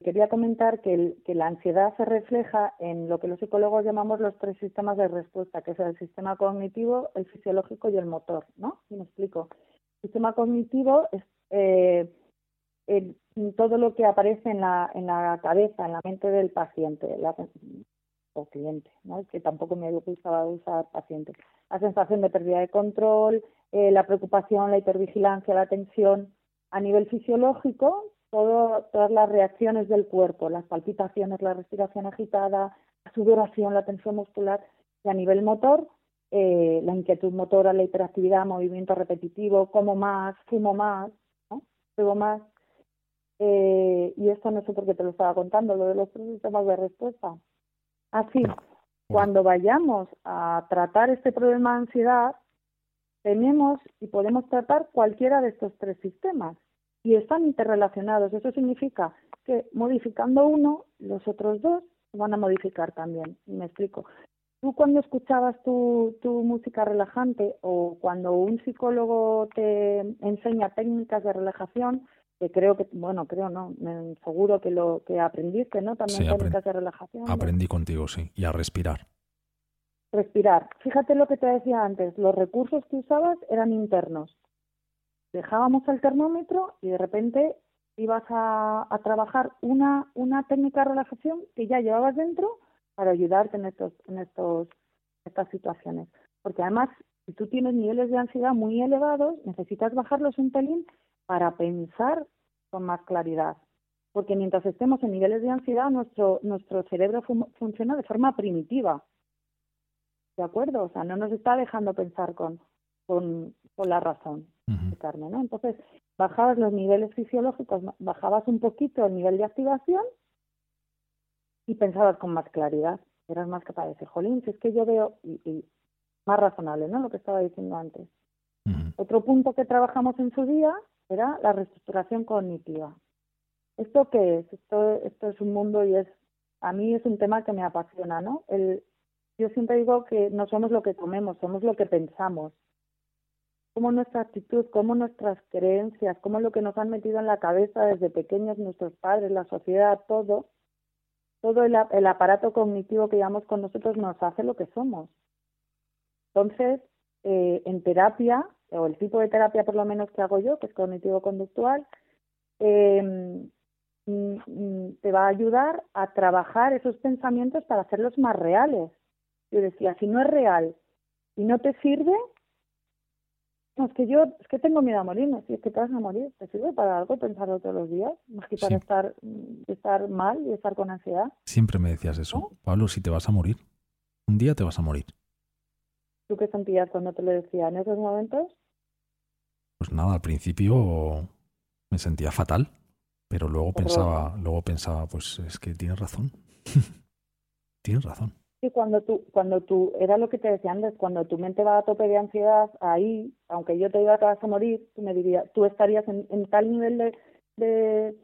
quería comentar que, la ansiedad se refleja en lo que los psicólogos llamamos los tres sistemas de respuesta, que es el sistema cognitivo, el fisiológico y el motor, ¿no? Y me explico. El sistema cognitivo es eh, todo lo que aparece en la, en la cabeza, en la mente del paciente o cliente, ¿no? Que tampoco me gustaba usar paciente. La sensación de pérdida de control, eh, la preocupación, la hipervigilancia, la tensión. A nivel fisiológico, todas las reacciones del cuerpo, las palpitaciones, la respiración agitada, la sudoración, la tensión muscular y a nivel motor, eh, la inquietud motora, la hiperactividad, movimiento repetitivo, como más, fumo más, ¿no? más. Eh, y esto no sé por qué te lo estaba contando, lo de los tres sistemas de respuesta. Así, cuando vayamos a tratar este problema de ansiedad, tenemos y podemos tratar cualquiera de estos tres sistemas y están interrelacionados. Eso significa que modificando uno, los otros dos van a modificar también. Y me explico. Tú cuando escuchabas tu, tu música relajante o cuando un psicólogo te enseña técnicas de relajación, que creo que, bueno, creo no, seguro que lo que aprendiste, ¿no? También técnicas de relajación.
Aprendí contigo, sí, y a respirar.
Respirar. Fíjate lo que te decía antes, los recursos que usabas eran internos dejábamos el termómetro y de repente ibas a, trabajar una, una técnica de relajación que ya llevabas dentro para ayudarte en estos, en estos, estas situaciones. Porque además, si tú tienes niveles de ansiedad muy elevados, necesitas bajarlos un pelín para pensar con más claridad. Porque mientras estemos en niveles de ansiedad, nuestro, nuestro cerebro funciona de forma primitiva. ¿De acuerdo? O sea, no nos está dejando pensar con, con, con la razón. ¿No? Entonces, bajabas los niveles fisiológicos, bajabas un poquito el nivel de activación y pensabas con más claridad. Eras más capaz de decir, jolín, si es que yo veo, y, más razonable, ¿no? Lo que estaba diciendo antes. Otro punto que trabajamos en su día era la reestructuración cognitiva. ¿Esto qué es? Esto, esto es un mundo y es, a mí es un tema que me apasiona, ¿no? El, yo siempre digo que no somos lo que comemos, somos lo que pensamos cómo nuestra actitud, cómo nuestras creencias, cómo lo que nos han metido en la cabeza desde pequeños nuestros padres, la sociedad, todo, todo el, aparato cognitivo que llevamos con nosotros nos hace lo que somos. Entonces, eh, en terapia, o el tipo de terapia por lo menos que hago yo, que es cognitivo-conductual, mm, te va a ayudar a trabajar esos pensamientos para hacerlos más reales. Yo decía, si no es real y no te sirve, No, es que yo, es que tengo miedo a morirme, si es que te vas a morir, ¿te sirve para algo pensarlo todos los días? Más que para
Sí.
estar, estar mal y estar con ansiedad.
Siempre me decías eso. Pablo, si te vas a morir, un día te vas a morir.
¿Tú qué sentías cuando te lo decía en esos momentos?
Pues nada, al principio me sentía fatal, pero luego pensaba, luego pensaba, pues es que tienes razón. [LAUGHS] tienes razón.
Sí, cuando tú, cuando tú, era lo que te decía antes, cuando tu mente va a tope de ansiedad, ahí, aunque yo te diga que vas a morir, tú me dirías, tú estarías en, en tal nivel de, de,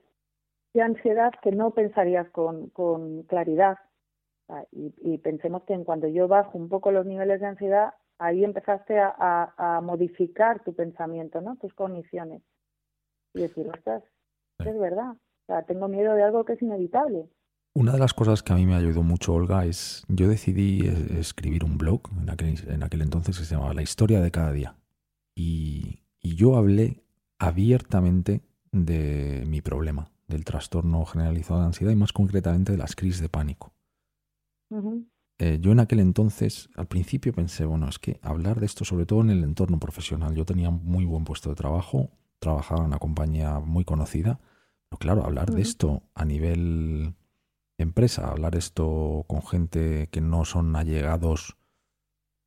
de ansiedad que no pensarías con, con claridad. Sea, Y, y pensemos que en cuando yo bajo un poco los niveles de ansiedad, ahí empezaste a, a, a modificar tu pensamiento, ¿no? Tus cogniciones. Y decir, ostras, es verdad. O sea, tengo miedo de algo que es inevitable.
Una de las cosas que a mí me ayudó mucho, Olga, es yo decidí escribir un blog en aquel, en aquel entonces que se llamaba La historia de cada día. Y, y yo hablé abiertamente de mi problema, del trastorno generalizado de ansiedad y más concretamente de las crisis de pánico. Eh, yo en aquel entonces, al principio pensé, bueno, es que hablar de esto, sobre todo en el entorno profesional, yo tenía muy buen puesto de trabajo, trabajaba en una compañía muy conocida, pero claro, hablar de esto a nivel empresa, hablar esto con gente que no son allegados,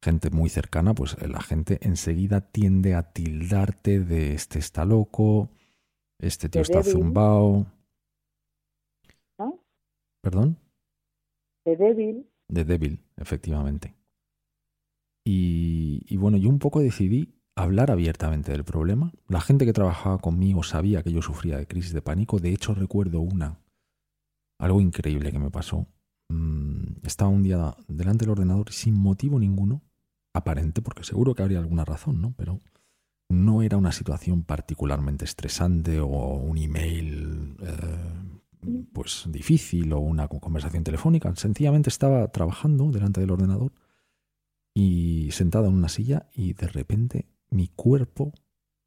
gente muy cercana, pues eh, la gente enseguida tiende a tildarte de este está loco, este tío está zumbao,
¿no?
perdón.
De débil.
de débil, efectivamente. Y, y bueno, yo un poco decidí hablar abiertamente del problema. La gente que trabajaba conmigo sabía que yo sufría de crisis de pánico. De hecho, recuerdo una, algo increíble que me pasó. Mm, estaba un día delante del ordenador sin motivo ninguno, aparente, porque seguro que habría alguna razón, ¿no? Pero no era una situación particularmente estresante o un email eh, pues difícil o una conversación telefónica. Sencillamente estaba trabajando delante del ordenador y sentado en una silla y de repente mi cuerpo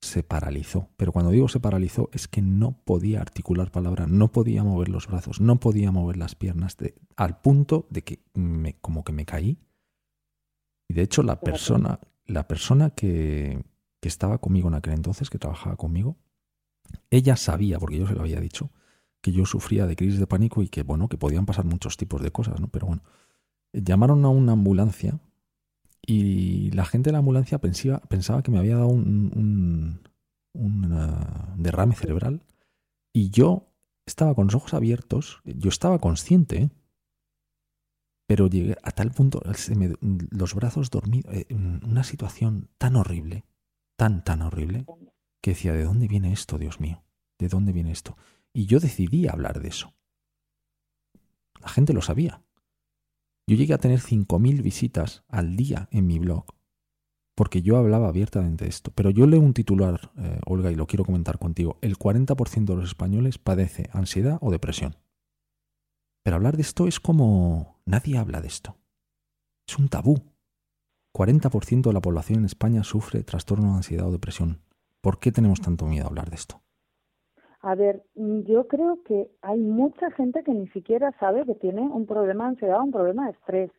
se paralizó. Pero cuando digo se paralizó es que no podía articular palabra, no podía mover los brazos, no podía mover las piernas, de- al punto de que me, como que me caí. Y de hecho la persona, la persona que, que estaba conmigo en aquel entonces, que trabajaba conmigo, ella sabía, porque yo se lo había dicho, que yo sufría de crisis de pánico y que, bueno, que podían pasar muchos tipos de cosas, ¿no? Pero bueno, llamaron a una ambulancia y la gente de la ambulancia pensaba, que me había dado un, derrame cerebral y yo estaba con los ojos abiertos, yo estaba consciente, pero llegué a tal punto, los brazos dormidos, eh, una situación tan horrible, tan, tan horrible, que decía, ¿de dónde viene esto, Dios mío? ¿De dónde viene esto? Y yo decidí hablar de eso. La gente lo sabía. Yo llegué a tener 5.000 visitas al día en mi blog porque yo hablaba abiertamente de esto. Pero yo leo un titular, eh, Olga, y lo quiero comentar contigo. El 40% de los españoles padece ansiedad o depresión. Pero hablar de esto es como... Nadie habla de esto. Es un tabú. 40% de la población en España sufre trastorno de ansiedad o depresión. ¿Por qué tenemos tanto miedo a hablar de esto?
A ver, mm, yo creo que hay mucha gente que ni siquiera sabe que tiene un problema de ansiedad o un problema de estrés.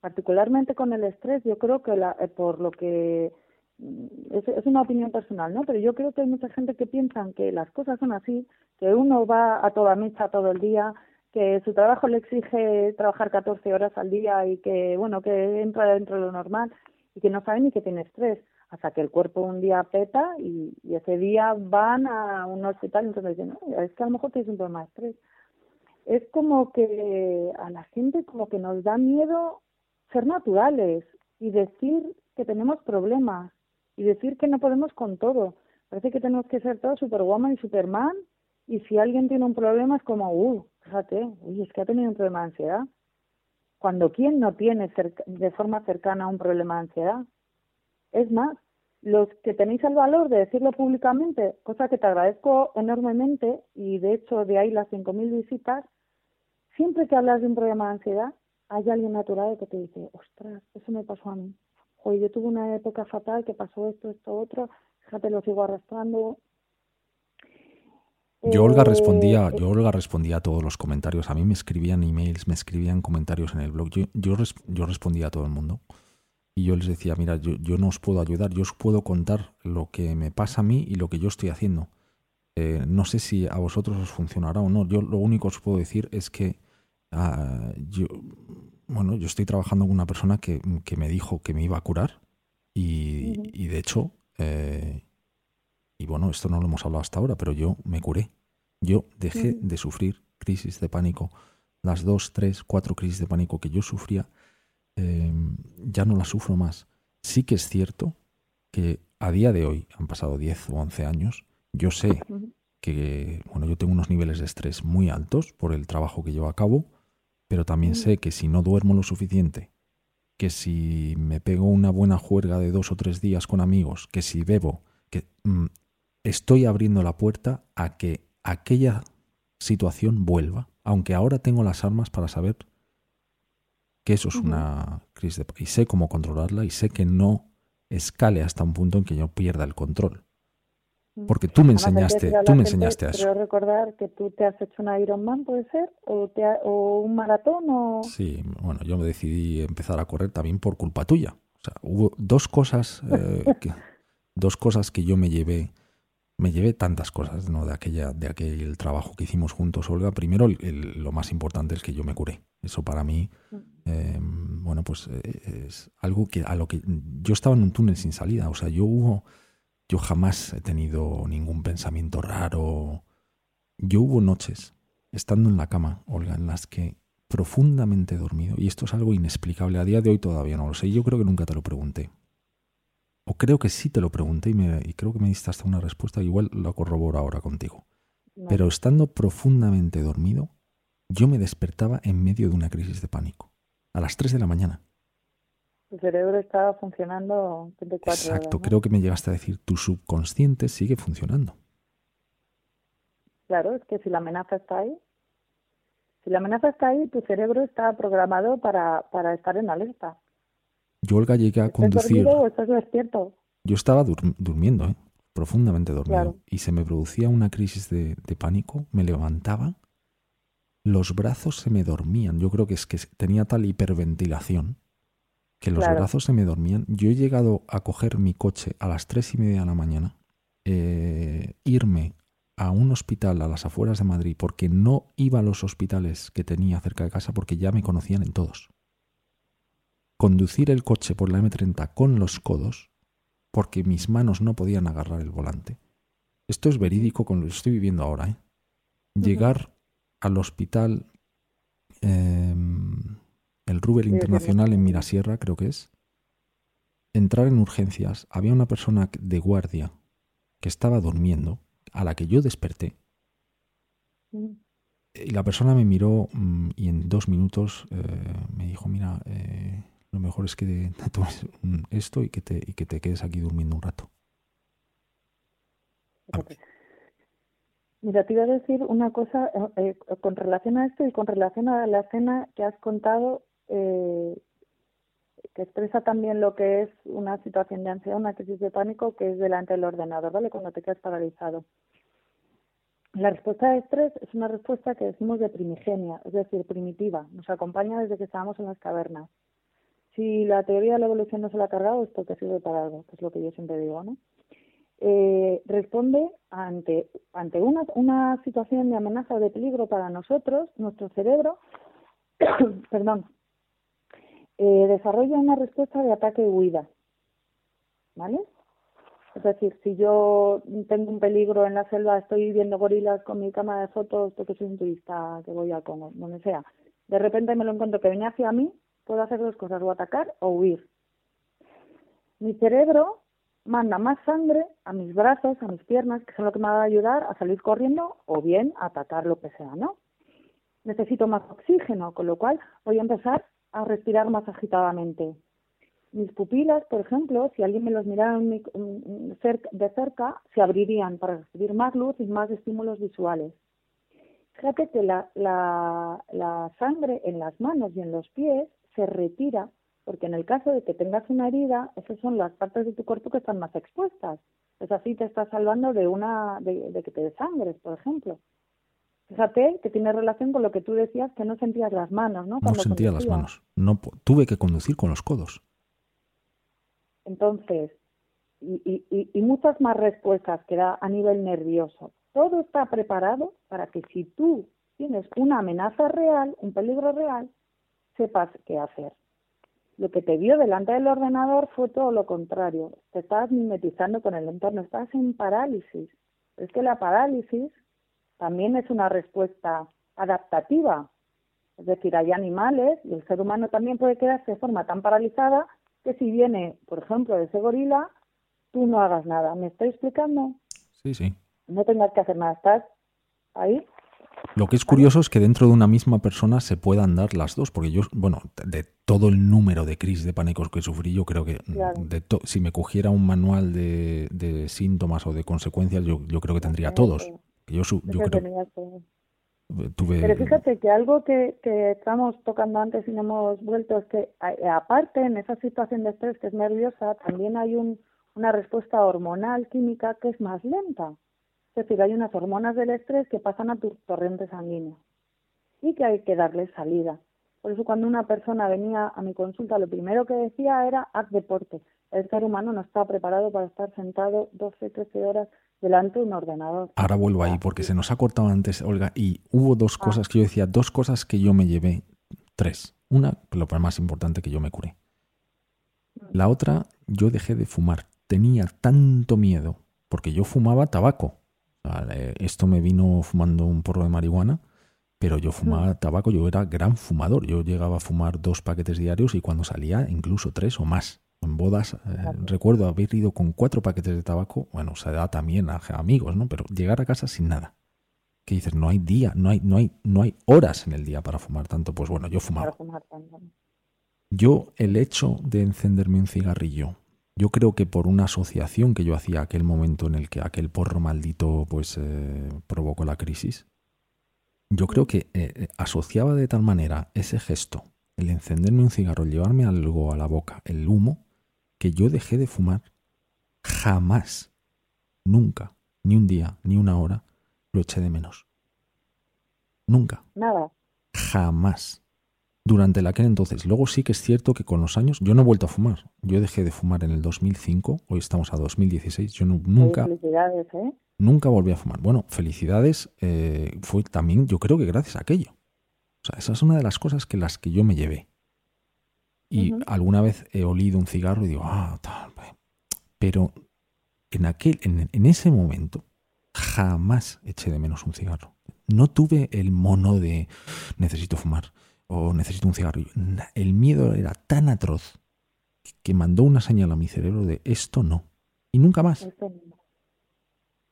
Particularmente con el estrés, yo creo que la, eh, por lo que mm, es, es una opinión personal, ¿no? Pero yo creo que hay mucha gente que piensan que las cosas son así, que uno va a toda mecha todo el día, que su trabajo le exige trabajar 14 horas al día y que, bueno, que entra dentro de lo normal y que no sabe ni que tiene estrés hasta que el cuerpo un día peta y, y ese día van a un hospital y entonces dicen, "Oye, es que a lo mejor tienes un problema de estrés. Es como que a la gente como que nos da miedo ser naturales y decir que tenemos problemas y decir que no podemos con todo. Parece que tenemos que ser todos Superwoman y Superman y si alguien tiene un problema es como, uh, fíjate, uy, es que ha tenido un problema de ansiedad. Cuando quién no tiene de forma cercana un problema de ansiedad. Es más, los que tenéis el valor de decirlo públicamente, cosa que te agradezco enormemente, y de hecho de ahí las 5.000 visitas, siempre que hablas de un problema de ansiedad, hay alguien natural que te dice, ostras, eso me pasó a mí. Oye, yo tuve una época fatal que pasó esto, esto, otro, fíjate, lo sigo arrastrando.
Yo Olga
Eh,
respondía, yo Olga respondía a todos los comentarios. A mí me escribían emails, me escribían comentarios en el blog. Yo, yo, res- yo respondía a todo el mundo. Y yo les decía, mira, yo, yo no os puedo ayudar, yo os puedo contar lo que me pasa a mí y lo que yo estoy haciendo. Eh, no sé si a vosotros os funcionará o no. Yo lo único que os puedo decir es que ah, yo, bueno, yo estoy trabajando con una persona que, me dijo que me iba a curar y, de hecho, eh, y bueno, esto no lo hemos hablado hasta ahora, pero yo me curé. Yo dejé de sufrir crisis de pánico. Las dos, tres, cuatro crisis de pánico que yo sufría, em, ya no las sufro más. Sí que es cierto que a día de hoy, han pasado 10 o 11 años, yo sé que, bueno, yo tengo unos niveles de estrés muy altos por el trabajo que llevo a cabo, pero también sé que si no duermo lo suficiente, que si me pego una buena juerga de dos o tres días con amigos, que si bebo, que mm, estoy abriendo la puerta a que aquella situación vuelva, aunque ahora tengo las armas para saber que eso es una crisis de... y sé cómo controlarla y sé que no escale hasta un punto en que yo pierda el control. Porque tú me enseñaste, tú me enseñaste a eso.
Creo recordar que tú te has hecho un Ironman, ¿puede ser? ¿O, te o un maratón? O...
Sí, bueno, yo me decidí empezar a correr también por culpa tuya. O sea, hubo dos cosas, eh, [LAUGHS] que, dos cosas que yo me llevé, me llevé tantas cosas, ¿no? De aquella, de aquel trabajo que hicimos juntos, Olga. Primero, lo más importante es que yo me curé. Eso para mí, mm. eh, bueno, pues eh, es algo que a lo que yo estaba en un túnel sin salida. O sea, yo hubo yo jamás he tenido ningún pensamiento raro. Yo hubo noches, estando en la cama, Olga, en las que profundamente dormido, y esto es algo inexplicable, a día de hoy todavía no lo sé, yo creo que nunca te lo pregunté. O creo que sí te lo pregunté y, me, y creo que me diste hasta una respuesta, igual lo corroboro ahora contigo. Pero estando profundamente dormido, yo me despertaba en medio de una crisis de pánico, a las 3 de la mañana.
Tu cerebro estaba funcionando 24
Exacto, creo que me llegaste a decir, tu subconsciente sigue funcionando.
Claro, es que si la amenaza está ahí, si la amenaza está ahí, tu cerebro está programado para, para estar en alerta.
Yo, Olga, llegué a conducir.
o estás despierto?
Yo estaba durmiendo, ¿eh? profundamente dormido. Y se me producía una crisis de, de, pánico, me levantaba, los brazos se me dormían. Yo creo que es que tenía tal hiperventilación que los brazos se me dormían. Yo he llegado a coger mi coche a las tres y media de la mañana, eh, irme a un hospital a las afueras de Madrid porque no iba a los hospitales que tenía cerca de casa porque ya me conocían en todos. Conducir el coche por la M30 con los codos porque mis manos no podían agarrar el volante. Esto es verídico con lo que estoy viviendo ahora. ¿eh? Llegar al hospital em, el Rubel Internacional en Mirasierra, creo que es, entrar en urgencias, había una persona de guardia que estaba durmiendo, a la que yo desperté, mm. y la persona me miró mm, y en dos minutos eh, me dijo, mira, eh, lo mejor es que te [LAUGHS] tomes esto y que te, y que te quedes aquí durmiendo un rato.
Mira, te iba a decir una cosa eh, con relación a esto y con relación a la escena que has contado eh, que expresa también lo que es una situación de ansiedad, una crisis de pánico, que es delante del ordenador, ¿vale? Cuando te quedas paralizado. La respuesta de estrés es una respuesta que decimos de primigenia, es decir, primitiva, nos acompaña desde que estábamos en las cavernas. Si la teoría de la evolución no se la ha cargado, es porque sirve para algo, que es lo que yo siempre digo, ¿no? Eh, responde ante, ante una, una situación de amenaza o de peligro para nosotros, nuestro cerebro, [COUGHS] perdón, eh, desarrolla una respuesta de ataque y huida. ¿Vale? Es decir, si yo tengo un peligro en la selva, estoy viendo gorilas con mi cámara de fotos porque soy un turista que voy a Congo, donde sea, de repente me lo encuentro que viene hacia mí, puedo hacer dos cosas, o atacar o huir. Mi cerebro manda más sangre a mis brazos, a mis piernas, que son lo que me va a ayudar a salir corriendo o bien a atacar lo que sea, ¿no? Necesito más oxígeno, con lo cual voy a empezar a respirar más agitadamente. Mis pupilas, por ejemplo, si alguien me los mirara de cerca, se abrirían para recibir más luz y más estímulos visuales. Fíjate que la, la, sangre en las manos y en los pies se retira porque en el caso de que tengas una herida, esas son las partes de tu cuerpo que están más expuestas. Es así te estás salvando de una de, de que te desangres, por ejemplo. Fíjate que tiene relación con lo que tú decías, que no sentías las manos, ¿no?
no sentía las manos. No, tuve que conducir con los codos.
Entonces, y, y, y muchas más respuestas que da a nivel nervioso. Todo está preparado para que si tú tienes una amenaza real, un peligro real, sepas qué hacer. Lo que te vio delante del ordenador fue todo lo contrario. Te estás mimetizando con el entorno, estás en parálisis. Es que la parálisis también es una respuesta adaptativa. Es decir, hay animales y el ser humano también puede quedarse de forma tan paralizada que si viene, por ejemplo, ese gorila, tú no hagas nada. ¿Me estoy explicando?
Sí, sí.
No tengas que hacer nada. Estás ahí
lo que es curioso es que dentro de una misma persona se puedan dar las dos, porque yo, bueno, de todo el número de crisis de pánicos que sufrí, yo creo que de si me cogiera un manual de, síntomas o de consecuencias, yo, yo creo que tendría todos. Yo, yo creo,
Pero fíjate que algo que, que estamos tocando antes y no hemos vuelto es que aparte en esa situación de estrés que es nerviosa, también hay un, una respuesta hormonal química que es más lenta. Es decir, hay unas hormonas del estrés que pasan a tu torrente sanguíneo y que hay que darle salida. Por eso cuando una persona venía a mi consulta, lo primero que decía era haz deporte. El ser humano no está preparado para estar sentado 12, 13 horas delante de un ordenador.
Ahora vuelvo ahí porque se nos ha cortado antes, Olga, y hubo dos ah. cosas que yo decía, dos cosas que yo me llevé, tres. Una, lo más importante, que yo me curé. La otra, yo dejé de fumar. Tenía tanto miedo, porque yo fumaba tabaco. Esto me vino fumando un porro de marihuana, pero yo fumaba tabaco, yo era gran fumador. Yo llegaba a fumar dos paquetes diarios y cuando salía incluso tres o más. En bodas eh, recuerdo haber ido con cuatro paquetes de tabaco, bueno, se da también a amigos, ¿no? Pero llegar a casa sin nada. Que dices, no hay día, no hay, no hay, no hay horas en el día para fumar tanto. Pues bueno, yo fumaba. Yo el hecho de encenderme un cigarrillo yo creo que por una asociación que yo hacía aquel momento en el que aquel porro maldito pues eh, provocó la crisis, yo creo que eh, eh, asociaba de tal manera ese gesto, el encenderme un cigarro, el llevarme algo a la boca, el humo, que yo dejé de fumar. Jamás, nunca, ni un día, ni una hora, lo eché de menos. Nunca.
Nada.
Jamás durante la aquel entonces. Luego sí que es cierto que con los años yo no he vuelto a fumar. Yo dejé de fumar en el 2005, hoy estamos a 2016. Yo nunca,
¿eh?
nunca volví a fumar. Bueno, felicidades eh, fue también, yo creo que gracias a aquello. O sea, esa es una de las cosas que las que yo me llevé. Y alguna vez he olido un cigarro y digo, ah, tal. Pues". Pero en, aquel, en, en ese momento jamás eché de menos un cigarro. No tuve el mono de necesito fumar o necesito un cigarrillo. El miedo era tan atroz que mandó una señal a mi cerebro de esto no. Y nunca más.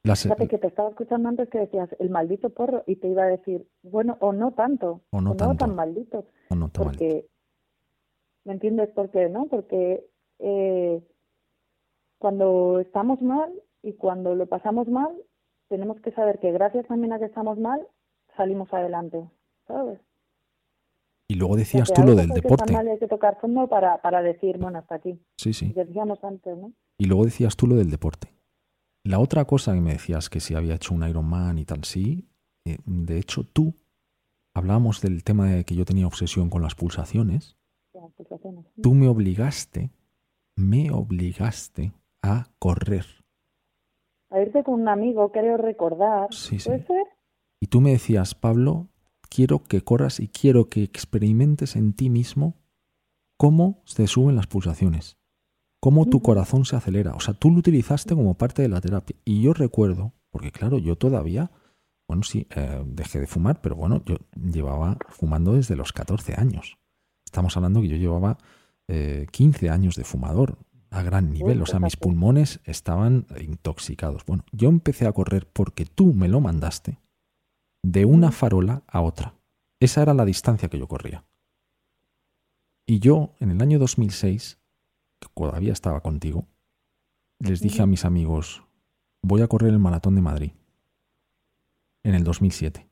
Fíjate que te estaba escuchando antes que decías el maldito porro y te iba a decir, bueno, o no tanto,
o no,
tan maldito.
O no tan
porque, ¿me entiendes por qué, no? Porque eh, cuando estamos mal y cuando lo pasamos mal, tenemos que saber que gracias también a que estamos mal, salimos adelante, ¿sabes?
Y luego decías tú lo del deporte.
Hay que tocar fondo para, para decir, bueno, hasta aquí.
Sí, sí.
Decíamos antes, ¿no?
Y luego decías tú lo del deporte. La otra cosa que me decías que si había hecho un Ironman y tal, sí. Eh, de hecho, tú hablábamos del tema de que yo tenía obsesión con las pulsaciones. Tú me obligaste, me obligaste a correr.
A irte con un amigo, creo recordar.
Sí, sí.
¿Puede ser?
Y tú me decías, Pablo, quiero que corras y quiero que experimentes en ti mismo cómo se suben las pulsaciones, cómo tu corazón se acelera. O sea, tú lo utilizaste como parte de la terapia. Y yo recuerdo, porque claro, yo todavía, bueno, sí, eh, dejé de fumar, pero bueno, yo llevaba fumando desde los 14 años. Estamos hablando que yo llevaba 15 eh, años de fumador a gran nivel, o sea, mis pulmones estaban intoxicados. Bueno, yo empecé a correr porque tú me lo mandaste de una farola a otra. Esa era la distancia que yo corría. Y yo, en el año 2006, que todavía estaba contigo, les dije a mis amigos, voy a correr el maratón de Madrid. En el 2007.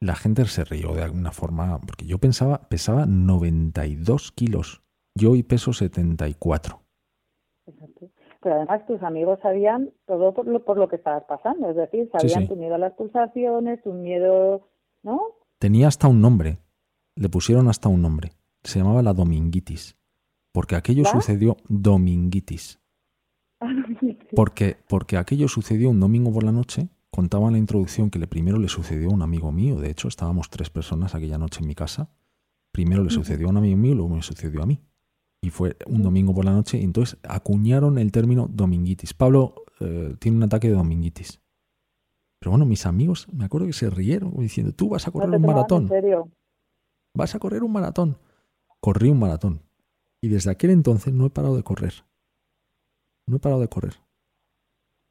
La gente se rió de alguna forma, porque yo pensaba, pesaba 92 kilos. Yo hoy peso 74
pero además tus amigos sabían todo por lo, por lo que estabas pasando, es decir, sabían tu miedo a las pulsaciones, tu miedo, ¿no?
Tenía hasta un nombre, le pusieron hasta un nombre, se llamaba la dominguitis. porque aquello sucedió dominguitis. [LAUGHS]
Ah,
Porque, porque aquello sucedió un domingo por la noche. Contaba en la introducción que le primero le sucedió a un amigo mío. De hecho, estábamos tres personas aquella noche en mi casa. Primero le sucedió a un amigo mío y luego me sucedió a mí. Y fue un domingo por la noche y entonces acuñaron el término dominguitis. Pablo eh, tiene un ataque de dominguitis. Pero bueno, mis amigos, me acuerdo que se rieron diciendo, tú vas a correr un maratón
En serio.
vas a correr un maratón. Corrí un maratón. Y desde aquel entonces no he parado de correr. No he parado de correr.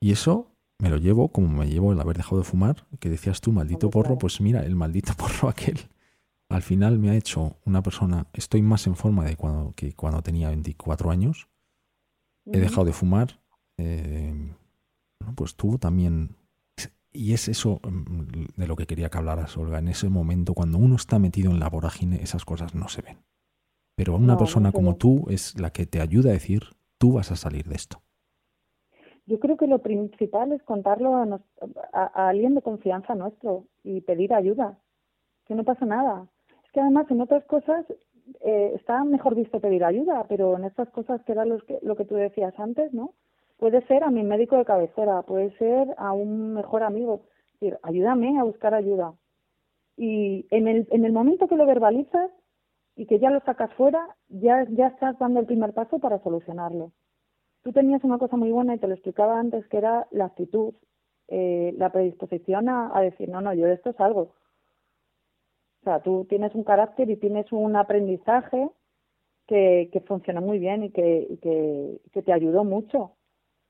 Y eso me lo llevo como me llevo el haber dejado de fumar, que decías tú, maldito porro, pues mira, el maldito [LAUGHS] porro aquel. Al final me ha hecho una persona, estoy más en forma de cuando, que cuando tenía 24 años. He dejado de fumar. eh, pues tú también. Y es eso mm, de lo que quería que hablaras, Olga. En ese momento, cuando uno está metido en la vorágine, esas cosas no se ven. Pero una
No,
persona como
ven.
tú es la que te ayuda a decir, tú vas a salir de esto.
Yo creo que lo principal es contarlo a, nos- a- a alguien de confianza nuestro y pedir ayuda, que no pasa nada. Que además en otras cosas eh, está mejor visto pedir ayuda, pero en estas cosas que era los que, lo que tú decías antes, ¿no? Puede ser a mi médico de cabecera, puede ser a un mejor amigo. Decir, ayúdame a buscar ayuda. Y en el, en el momento que lo verbalizas y que ya lo sacas fuera, ya, ya estás dando el primer paso para solucionarlo. Tú tenías una cosa muy buena y te lo explicaba antes, que era la actitud, eh, la predisposición a, a decir, no, no, yo de esto salgo. O sea, tú tienes un carácter y tienes un aprendizaje que, que funciona muy bien y que, y que, que te ayudó mucho.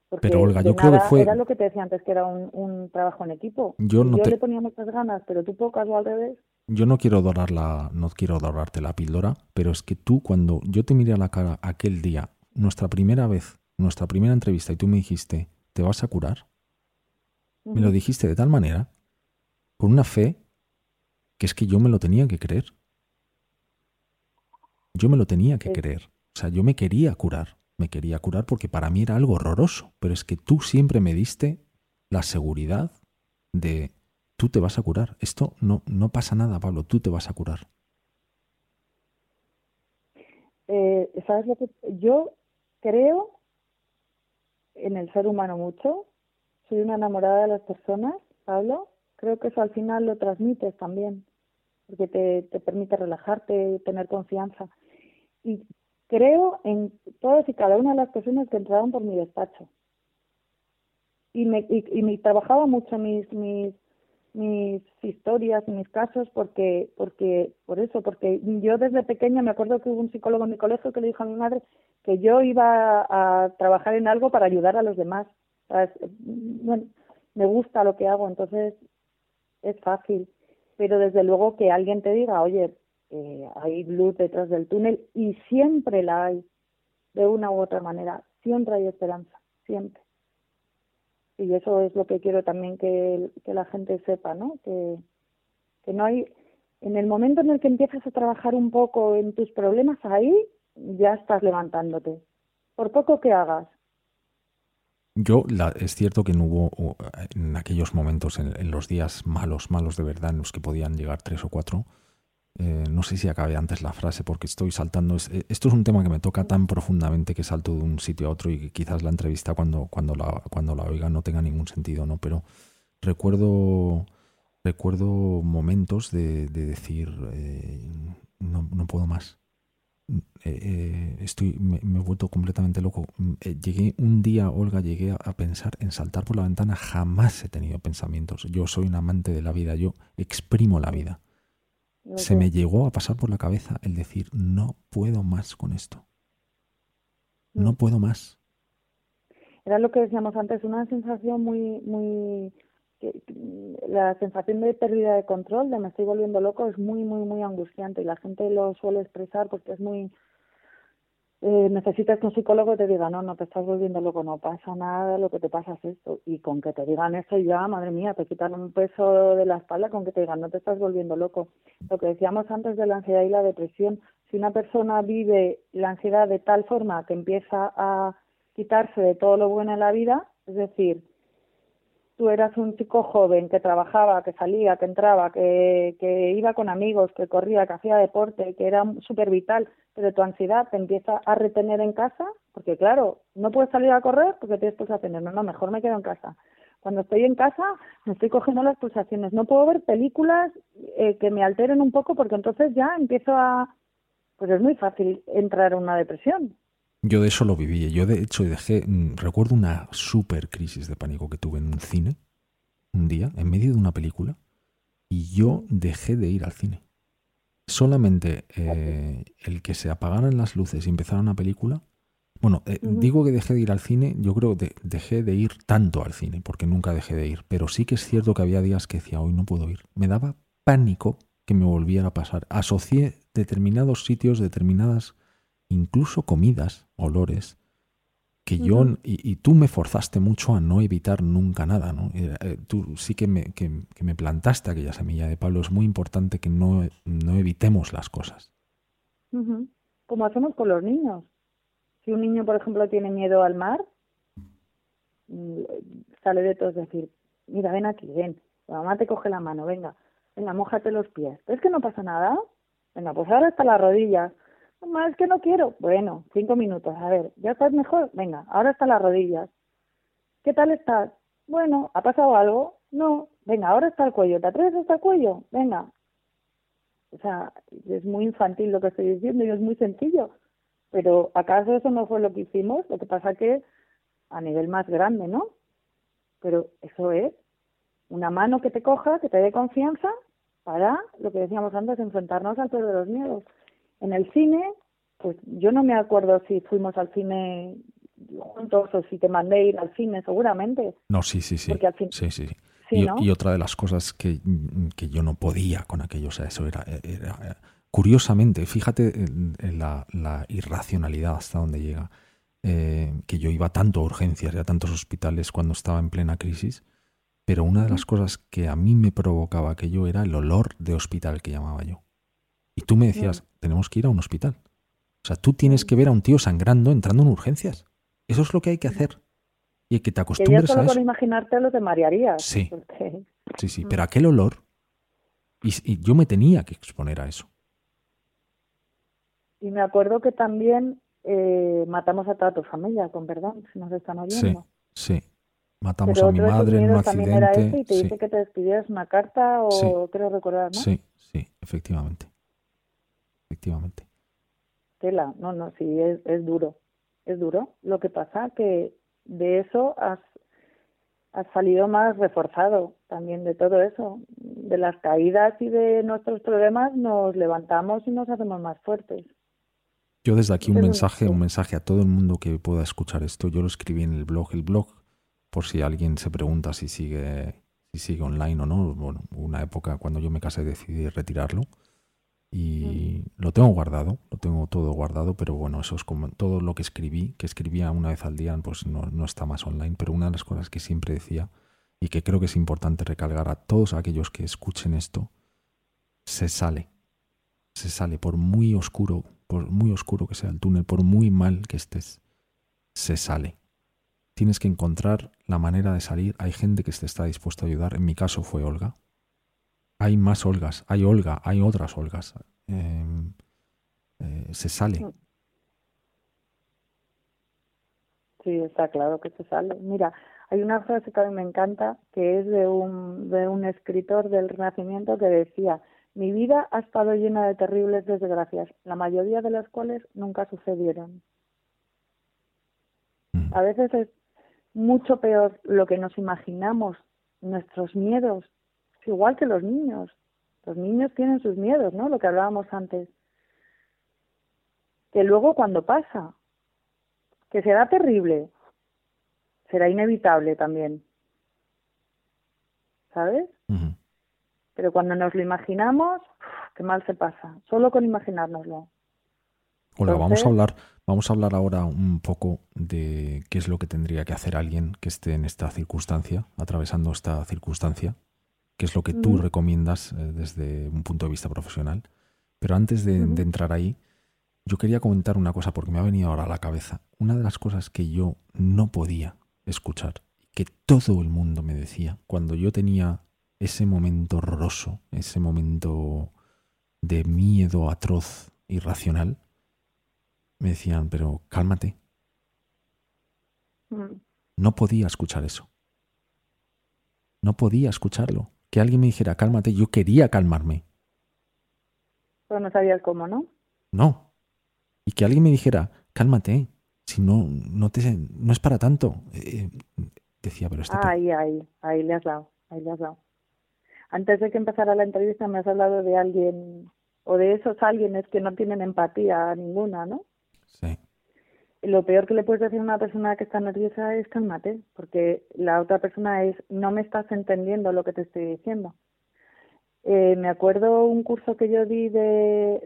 Porque
Pero, Olga, yo creo que fue-
Era lo que te decía antes, que era un, un trabajo en equipo.
Yo te-
le ponía muchas ganas, pero tú pocas o al revés.
Yo no quiero dorar la, no quiero dorarte la píldora, pero es que tú cuando yo te miré a la cara aquel día, nuestra primera vez, nuestra primera entrevista, y tú me dijiste, ¿te vas a curar? Me lo dijiste de tal manera, con una fe, que es que yo me lo tenía que creer. Yo me lo tenía que
Sí.
creer. O sea, yo me quería curar. Me quería curar porque para mí era algo horroroso. Pero es que tú siempre me diste la seguridad de tú te vas a curar. Esto no, no pasa nada, Pablo, tú te vas a curar.
Eh, ¿Sabes lo que yo creo en el ser humano mucho? Soy una enamorada de las personas, Pablo. Creo que eso al final lo transmites también, porque te, te permite relajarte, tener confianza. Y creo en todas y cada una de las personas que entraron por mi despacho. Y me, y, y me trabajaba mucho mis, mis, mis historias mis casos porque, porque, por eso, porque yo desde pequeña me acuerdo que hubo un psicólogo en mi colegio que le dijo a mi madre que yo iba a, trabajar en algo para ayudar a los demás. Bueno, me gusta lo que hago, entonces es fácil. Pero desde luego que alguien te diga, oye, eh, hay luz detrás del túnel y siempre la hay, de una u otra manera, siempre hay esperanza, siempre. Y eso es lo que quiero también que, que la gente sepa, ¿no? Que, que no hay, en el momento en el que empiezas a trabajar un poco en tus problemas, ahí ya estás levantándote, por poco que hagas.
Yo, la- es cierto que no hubo o, en aquellos momentos, en, los días malos, malos de verdad, en los que podían llegar tres o cuatro. eh, no sé si acabé antes la frase porque estoy saltando. eh, esto es un tema que me toca tan profundamente que salto de un sitio a otro y quizás la entrevista cuando, cuando, la, cuando la oiga no tenga ningún sentido, ¿no? Pero recuerdo, recuerdo momentos de, de decir, eh, no, no puedo más. Eh, eh, estoy, me, me he vuelto completamente loco. Mm, eh, llegué un día, Olga, llegué a, a pensar en saltar por la ventana. Jamás he tenido pensamientos. Yo soy un amante de la vida. Yo exprimo la vida.
No
Se me llegó a pasar por la cabeza el decir, no puedo más con esto. No
Mm.
puedo más.
Era lo que decíamos antes, una sensación muy, muy, que- la sensación de pérdida de control, de me estoy volviendo loco, es muy, muy, muy angustiante y la gente lo suele expresar porque es muy, eh, necesitas que un psicólogo te diga, no, no te estás volviendo loco, no pasa nada, lo que te pasa es esto. Y con que te digan eso ya, madre mía, te quitan un peso de la espalda con que te digan, no te estás volviendo loco. Lo que decíamos antes de la ansiedad y la depresión, si una persona vive la ansiedad de tal forma que empieza a quitarse de todo lo bueno en la vida, es decir, tú eras un chico joven que trabajaba, que salía, que entraba, que, que iba con amigos, que corría, que hacía deporte, que era súper vital, pero tu ansiedad te empieza a retener en casa, porque claro, no puedes salir a correr porque tienes pulsaciones, no, no, mejor me quedo en casa. Cuando estoy en casa me estoy cogiendo las pulsaciones, no puedo ver películas eh, que me alteren un poco porque entonces ya empiezo a, pues es muy fácil entrar en una depresión.
Yo de eso lo viví. Yo de hecho dejé, mm, recuerdo una super crisis de pánico que tuve en un cine un día, en medio de una película, y yo dejé de ir al cine. Solamente eh, el que se apagaran las luces y empezara una película. Bueno, eh, digo que dejé de ir al cine, yo creo que dejé de ir tanto al cine, porque nunca dejé de ir, pero sí que es cierto que había días que decía, hoy no puedo ir. Me daba pánico que me volviera a pasar. Asocié determinados sitios, determinadas incluso comidas, olores, que yo, y, tú me forzaste mucho a no evitar nunca nada, ¿no? Eh, tú sí que me, que, me, plantaste aquella semilla de Pablo, es muy importante que no, no evitemos las cosas.
Como hacemos con los niños. Si un niño, por ejemplo, tiene miedo al mar, mm, sale de todos decir, mira, ven aquí, ven, la mamá te coge la mano, venga, venga, mojate los pies. ¿Es que no pasa nada? Venga, pues ahora hasta las rodillas es que no quiero. Bueno, cinco minutos. A ver, ¿ya estás mejor? Venga, ahora está las rodillas. ¿Qué tal estás? Bueno, ¿ha pasado algo? No. Venga, ahora está el cuello. ¿Te atreves hasta el cuello? Venga. O sea, es muy infantil lo que estoy diciendo y es muy sencillo. Pero ¿acaso eso no fue lo que hicimos? Lo que pasa que a nivel más grande, ¿no? Pero eso es una mano que te coja, que te dé confianza para, lo que decíamos antes, enfrentarnos al peor de los miedos. En el cine, pues yo no me acuerdo si fuimos al cine juntos o si te mandé ir al cine, seguramente.
No, sí, sí, sí. Sí, sí. y, otra de las cosas que, que, yo no podía con aquello, o sea, eso era, era curiosamente, fíjate en, la, la, irracionalidad hasta donde llega, eh, que yo iba tanto a urgencias y a tantos hospitales cuando estaba en plena crisis, pero una de las cosas que a mí me provocaba aquello era el olor de hospital que llamaba yo. Y tú me decías, tenemos que ir a un hospital. O sea, tú tienes que ver a un tío sangrando entrando en urgencias. Eso es lo que hay que hacer. Y que te acostumbres a eso.
por imaginarte lo te marearías.
Sí. Sí, sí, [LAUGHS] pero aquel olor. Y, yo me tenía que exponer a eso.
Y me acuerdo que también eh, matamos a toda tu familia, con perdón, si nos están oyendo.
Sí, sí. Matamos a mi madre en un accidente.
y te dice que te despidieras una carta o creo recordar, ¿no?
Sí, sí, efectivamente efectivamente.
Tela, no, no, sí, es, es duro, es duro. Lo que pasa que de eso has, has salido más reforzado también de todo eso. De las caídas y de nuestros problemas nos levantamos y nos hacemos más fuertes.
Yo desde aquí un mensaje, un mensaje a todo el mundo que pueda escuchar esto. Yo lo escribí en el blog, el blog, por si alguien se pregunta si sigue, si sigue online o no. Bueno, una época cuando yo me casé decidí retirarlo y lo tengo guardado, lo tengo todo guardado, pero bueno, eso es como todo lo que escribí, que escribía una vez al día, pues no, no está más online, pero una de las cosas que siempre decía y que creo que es importante recalcar a todos aquellos que escuchen esto, se sale, se sale, por muy oscuro, por muy oscuro que sea el túnel, por muy mal que estés, se sale. Tienes que encontrar la manera de salir. Hay gente que te está dispuesta a ayudar. En mi caso fue Olga hay más Olgas, hay Olga, hay otras Olgas. Em, eh, se sale.
Sí, está claro que se sale. Mira, hay una frase que a mí me encanta, que es de un, de un escritor del Renacimiento que decía, mi vida ha estado llena de terribles desgracias, la mayoría de las cuales nunca sucedieron. Mm. A veces es mucho peor lo que nos imaginamos, nuestros miedos, igual que los niños. Los niños tienen sus miedos, ¿no? Lo que hablábamos antes. Que luego cuando pasa, que será terrible, será inevitable también. ¿Sabes? Pero cuando nos lo imaginamos, qué mal se pasa, solo con imaginárnoslo.
Hola, vamos a hablar, vamos a hablar ahora un poco de qué es lo que tendría que hacer alguien que esté en esta circunstancia, atravesando esta circunstancia, que es lo que tú recomiendas eh, desde un punto de vista profesional. Pero antes de, entrar ahí, yo quería comentar una cosa porque me ha venido ahora a la cabeza. Una de las cosas que yo no podía escuchar, que todo el mundo me decía cuando yo tenía ese momento horroroso, ese momento de miedo atroz, irracional, me decían, pero cálmate. No podía escuchar eso. No podía escucharlo. Que alguien me dijera, cálmate, yo quería calmarme.
Pero no sabías cómo, ¿no?
No. Y que alguien me dijera, cálmate, si no, no, te, no es para tanto. Eh, decía, pero este...
Ahí, ahí, ahí le has dado, ahí le has dado. Antes de que empezara la entrevista me has hablado de alguien, o de esos alguienes que no tienen empatía ninguna, ¿no?
Sí.
Lo peor que le puedes decir a una persona que está nerviosa es cálmate, porque la otra persona es no me estás entendiendo lo que te estoy diciendo. Eh, me acuerdo un curso que yo di de,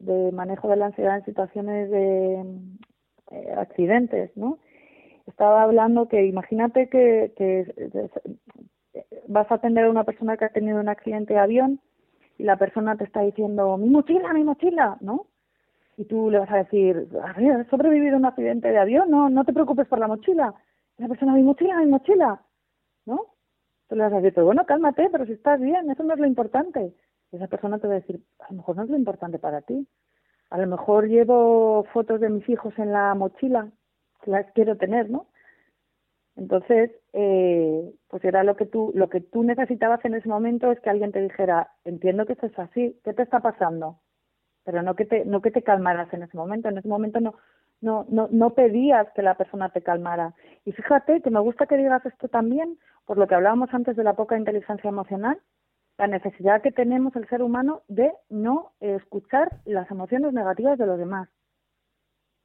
de, manejo de la ansiedad en situaciones de eh, accidentes, ¿no? Estaba hablando que imagínate que, que vas a atender a una persona que ha tenido un accidente de avión y la persona te está diciendo mi mochila, mi mochila, ¿no? Y tú le vas a decir, a ¿has sobrevivido a un accidente de avión? No, no te preocupes por la mochila. la persona, mi mochila, mi mochila. ¿No? Tú le vas a decir, pero bueno, cálmate, pero si estás bien, eso no es lo importante. Y esa persona te va a decir, a lo mejor no es lo importante para ti. A lo mejor llevo fotos de mis hijos en la mochila, que las quiero tener, ¿no? Entonces, eh, pues era lo que tú, lo que tú necesitabas en ese momento es que alguien te dijera, entiendo que esto es así, ¿qué te está pasando? Pero no que te no que te calmaras en ese momento. En ese momento no no no no pedías que la persona te calmara. Y fíjate que me gusta que digas esto también por lo que hablábamos antes de la poca inteligencia emocional la necesidad que tenemos el ser humano de no escuchar las emociones negativas de los demás.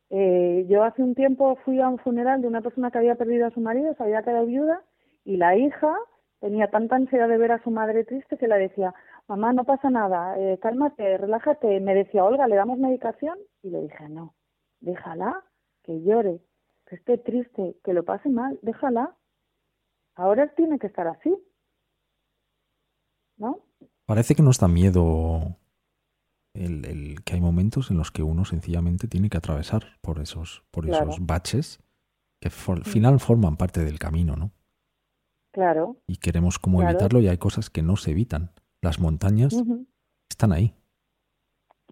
Eh, yo hace un tiempo fui a un funeral de una persona que había perdido a su marido se había quedado viuda y la hija tenía tanta ansiedad de ver a su madre triste que le decía mamá, no pasa nada, eh, cálmate, relájate. Me decía, Olga, ¿le damos medicación? Y le dije, no, déjala, que llore, que esté triste, que lo pase mal, déjala. Ahora tiene que estar así. ¿No?
Parece que nos da miedo el, que hay momentos en los que uno sencillamente tiene que atravesar por esos, por esos baches que al final forman parte del camino, ¿no?
Claro.
Y queremos como evitarlo y hay cosas que no se evitan. Las montañas están ahí.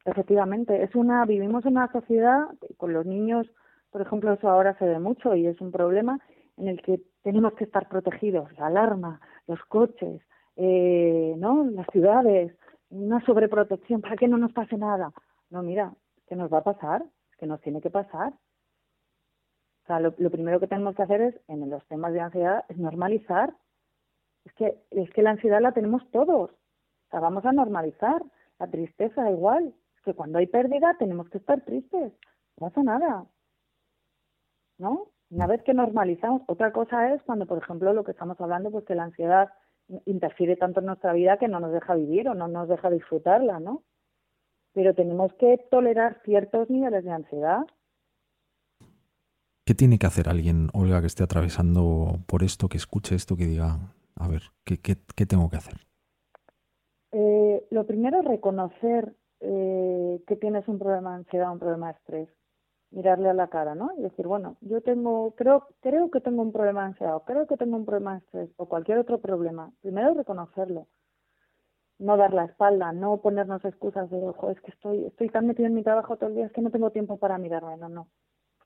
Efectivamente, es una vivimos en una sociedad con los niños, por ejemplo, eso ahora se ve mucho y es un problema en el que tenemos que estar protegidos, la alarma, los coches, eh, ¿no? Las ciudades, una sobreprotección para que no nos pase nada. No, mira, ¿qué nos va a pasar? que nos tiene que pasar. O sea, lo, primero que tenemos que hacer es, en los temas de ansiedad, es normalizar. Es que, es que la ansiedad la tenemos todos sea, vamos a normalizar la tristeza igual. Es que cuando hay pérdida tenemos que estar tristes. No pasa nada. ¿No? Una vez que normalizamos, otra cosa es cuando, por ejemplo, lo que estamos hablando, pues que la ansiedad interfiere tanto en nuestra vida que no nos deja vivir o no nos deja disfrutarla, ¿no? Pero tenemos que tolerar ciertos niveles de ansiedad.
¿Qué tiene que hacer alguien, Olga, que esté atravesando por esto, que escuche esto, que diga, a ver, ¿qué, qué, qué tengo que hacer?
Eh, lo primero es reconocer eh, que tienes un problema de ansiedad, un problema de estrés. Mirarle a la cara, ¿no? Y decir, bueno, yo tengo, creo, creo que tengo un problema de ansiedad, o creo que tengo un problema de estrés, o cualquier otro problema. Primero reconocerlo. No dar la espalda, no ponernos excusas de, ojo, es que estoy, estoy tan metido en mi trabajo todo el día, es que no tengo tiempo para mirarme. No, no.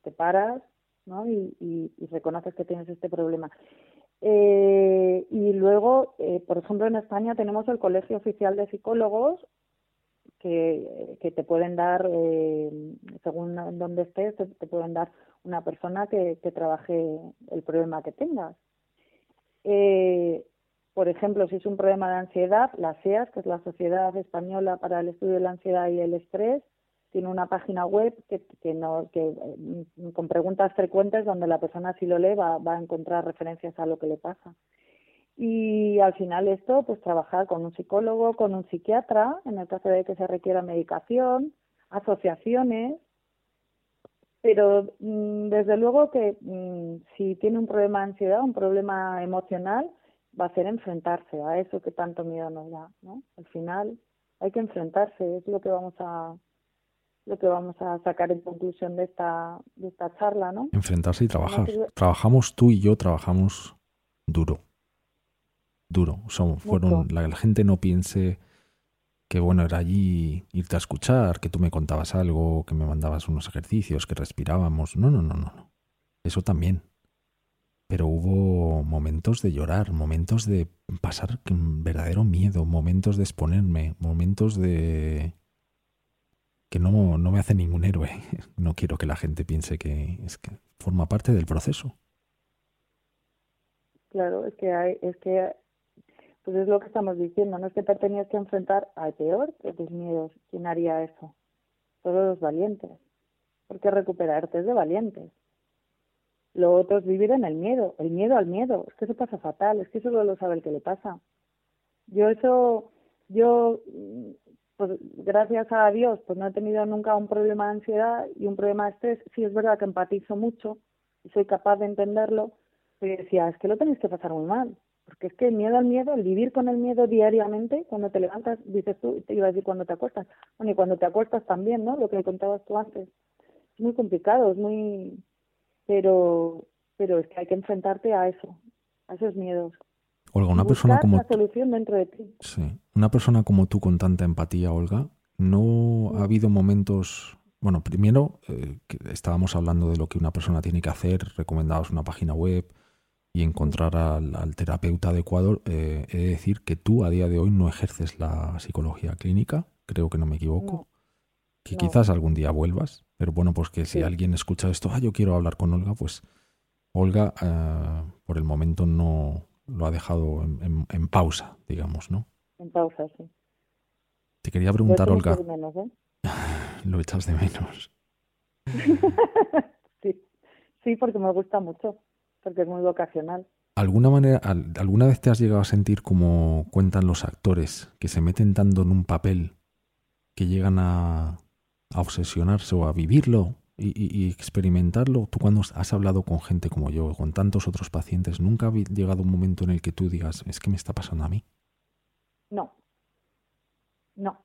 Te paras, ¿no? Y, y reconoces que tienes este problema. Eh, y luego, eh, por ejemplo, en España tenemos el Colegio Oficial de Psicólogos que, que te pueden dar, eh, según donde estés, te, pueden dar una persona que, que trabaje el problema que tengas. Eh, por ejemplo, si es un problema de ansiedad, la SEAS, que es la Sociedad Española para el Estudio de la Ansiedad y el Estrés, tiene una página web que, que, no, que mm, con preguntas frecuentes donde la persona si lo lee va, va a encontrar referencias a lo que le pasa. Y al final esto, pues trabajar con un psicólogo, con un psiquiatra, en el caso de que se requiera medicación, asociaciones, pero mm, desde luego que mm, si tiene un problema de ansiedad, un problema emocional, va a ser enfrentarse a eso que tanto miedo nos da, ¿no? Al final hay que enfrentarse, es lo que vamos a, lo que vamos a sacar en conclusión de esta, de esta charla, ¿no?
Enfrentarse y trabajar. Trabajamos tú y yo, trabajamos duro. Duro. Son, fueron, la, la gente no piense que bueno, era allí irte a escuchar, que tú me contabas algo, que me mandabas unos ejercicios, que respirábamos. No, no, no, no. no. Eso también. Pero hubo momentos de llorar, momentos de pasar verdadero miedo, momentos de exponerme, momentos de que no, no me hace ningún héroe. [LAUGHS] No quiero que la gente piense que es que forma parte del proceso.
Claro, es que hay, es que pues es lo que estamos diciendo, no es que te tenías que enfrentar al peor de tus miedos. ¿Quién haría eso? Todos los valientes. Porque recuperarte es de valientes. Lo otro es vivir en el miedo, el miedo al miedo. Es que eso pasa fatal, es que solo lo sabe el que le pasa. Yo eso, yo pues gracias a Dios, pues no he tenido nunca un problema de ansiedad y un problema de estrés. Sí es verdad que empatizo mucho y soy capaz de entenderlo, pero decía, es que lo tenéis que pasar muy mal. Porque es que el miedo al miedo, el vivir con el miedo diariamente, cuando te levantas, dices tú, te iba a decir cuando te acuestas, bueno, y cuando te acuestas también, ¿no? Lo que contabas tú antes. Es muy complicado, es muy... Pero, pero es que hay que enfrentarte a eso, a esos miedos.
Olga, una persona como
la solución dentro de ti.
Sí, una persona como tú con tanta empatía, Olga, no ha habido momentos. Bueno, primero eh, que estábamos hablando de lo que una persona tiene que hacer, recomendabas una página web y encontrar al, terapeuta adecuado. Eh, he de decir que tú a día de hoy no ejerces la psicología clínica, creo que no me equivoco. Que quizás algún día vuelvas, pero bueno, pues que si alguien escucha esto, ah, yo quiero hablar con Olga, pues Olga eh, por el momento no, lo ha dejado en, pausa, digamos, ¿no?
En pausa, sí.
Te quería preguntar, Olga. ¿eh? [LAUGHS] lo echas de menos. [LAUGHS]
sí. sí, porque me gusta mucho, porque es muy vocacional.
¿Alguna, manera, ¿Alguna vez te has llegado a sentir como cuentan los actores, que se meten tanto en un papel que llegan a, a obsesionarse o a vivirlo y, experimentarlo. Tú cuando has hablado con gente como yo, con tantos otros pacientes, ¿nunca ha llegado un momento en el que tú digas, es que me está pasando a mí?
No, no.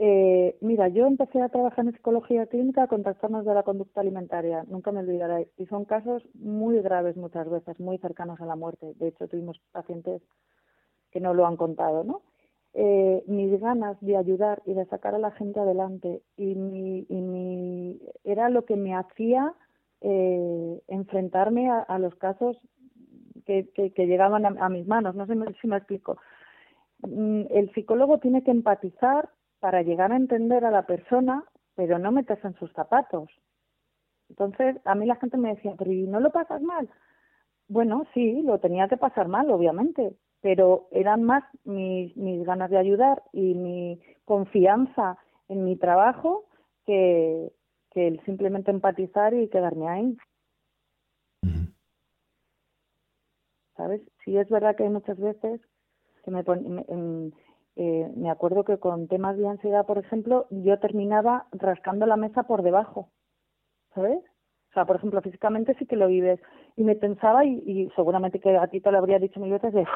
Eh, mira, yo empecé a trabajar en psicología clínica con trastornos de la conducta alimentaria, nunca me olvidaré, y son casos muy graves muchas veces, muy cercanos a la muerte. De hecho, tuvimos pacientes que no lo han contado, ¿no? Eh, mis ganas de ayudar y de sacar a la gente adelante y mi, y mi era lo que me hacía eh, enfrentarme a, los casos que, que, llegaban a, mis manos. No sé si me explico. Mm, el psicólogo tiene que empatizar para llegar a entender a la persona, pero no meterse en sus zapatos. Entonces, a mí la gente me decía, pero ¿y no lo pasas mal? Bueno, sí, lo tenía que pasar mal, obviamente, pero eran más mis, mis ganas de ayudar y mi confianza en mi trabajo que, que el simplemente empatizar y quedarme ahí. ¿Sabes? Sí es verdad que hay muchas veces que me, eh, me acuerdo que con temas de ansiedad, por ejemplo, yo terminaba rascando la mesa por debajo, ¿sabes? O sea, por ejemplo, físicamente sí que lo vives. Y me pensaba, y, y seguramente que a ti te lo habría dicho mil veces, de,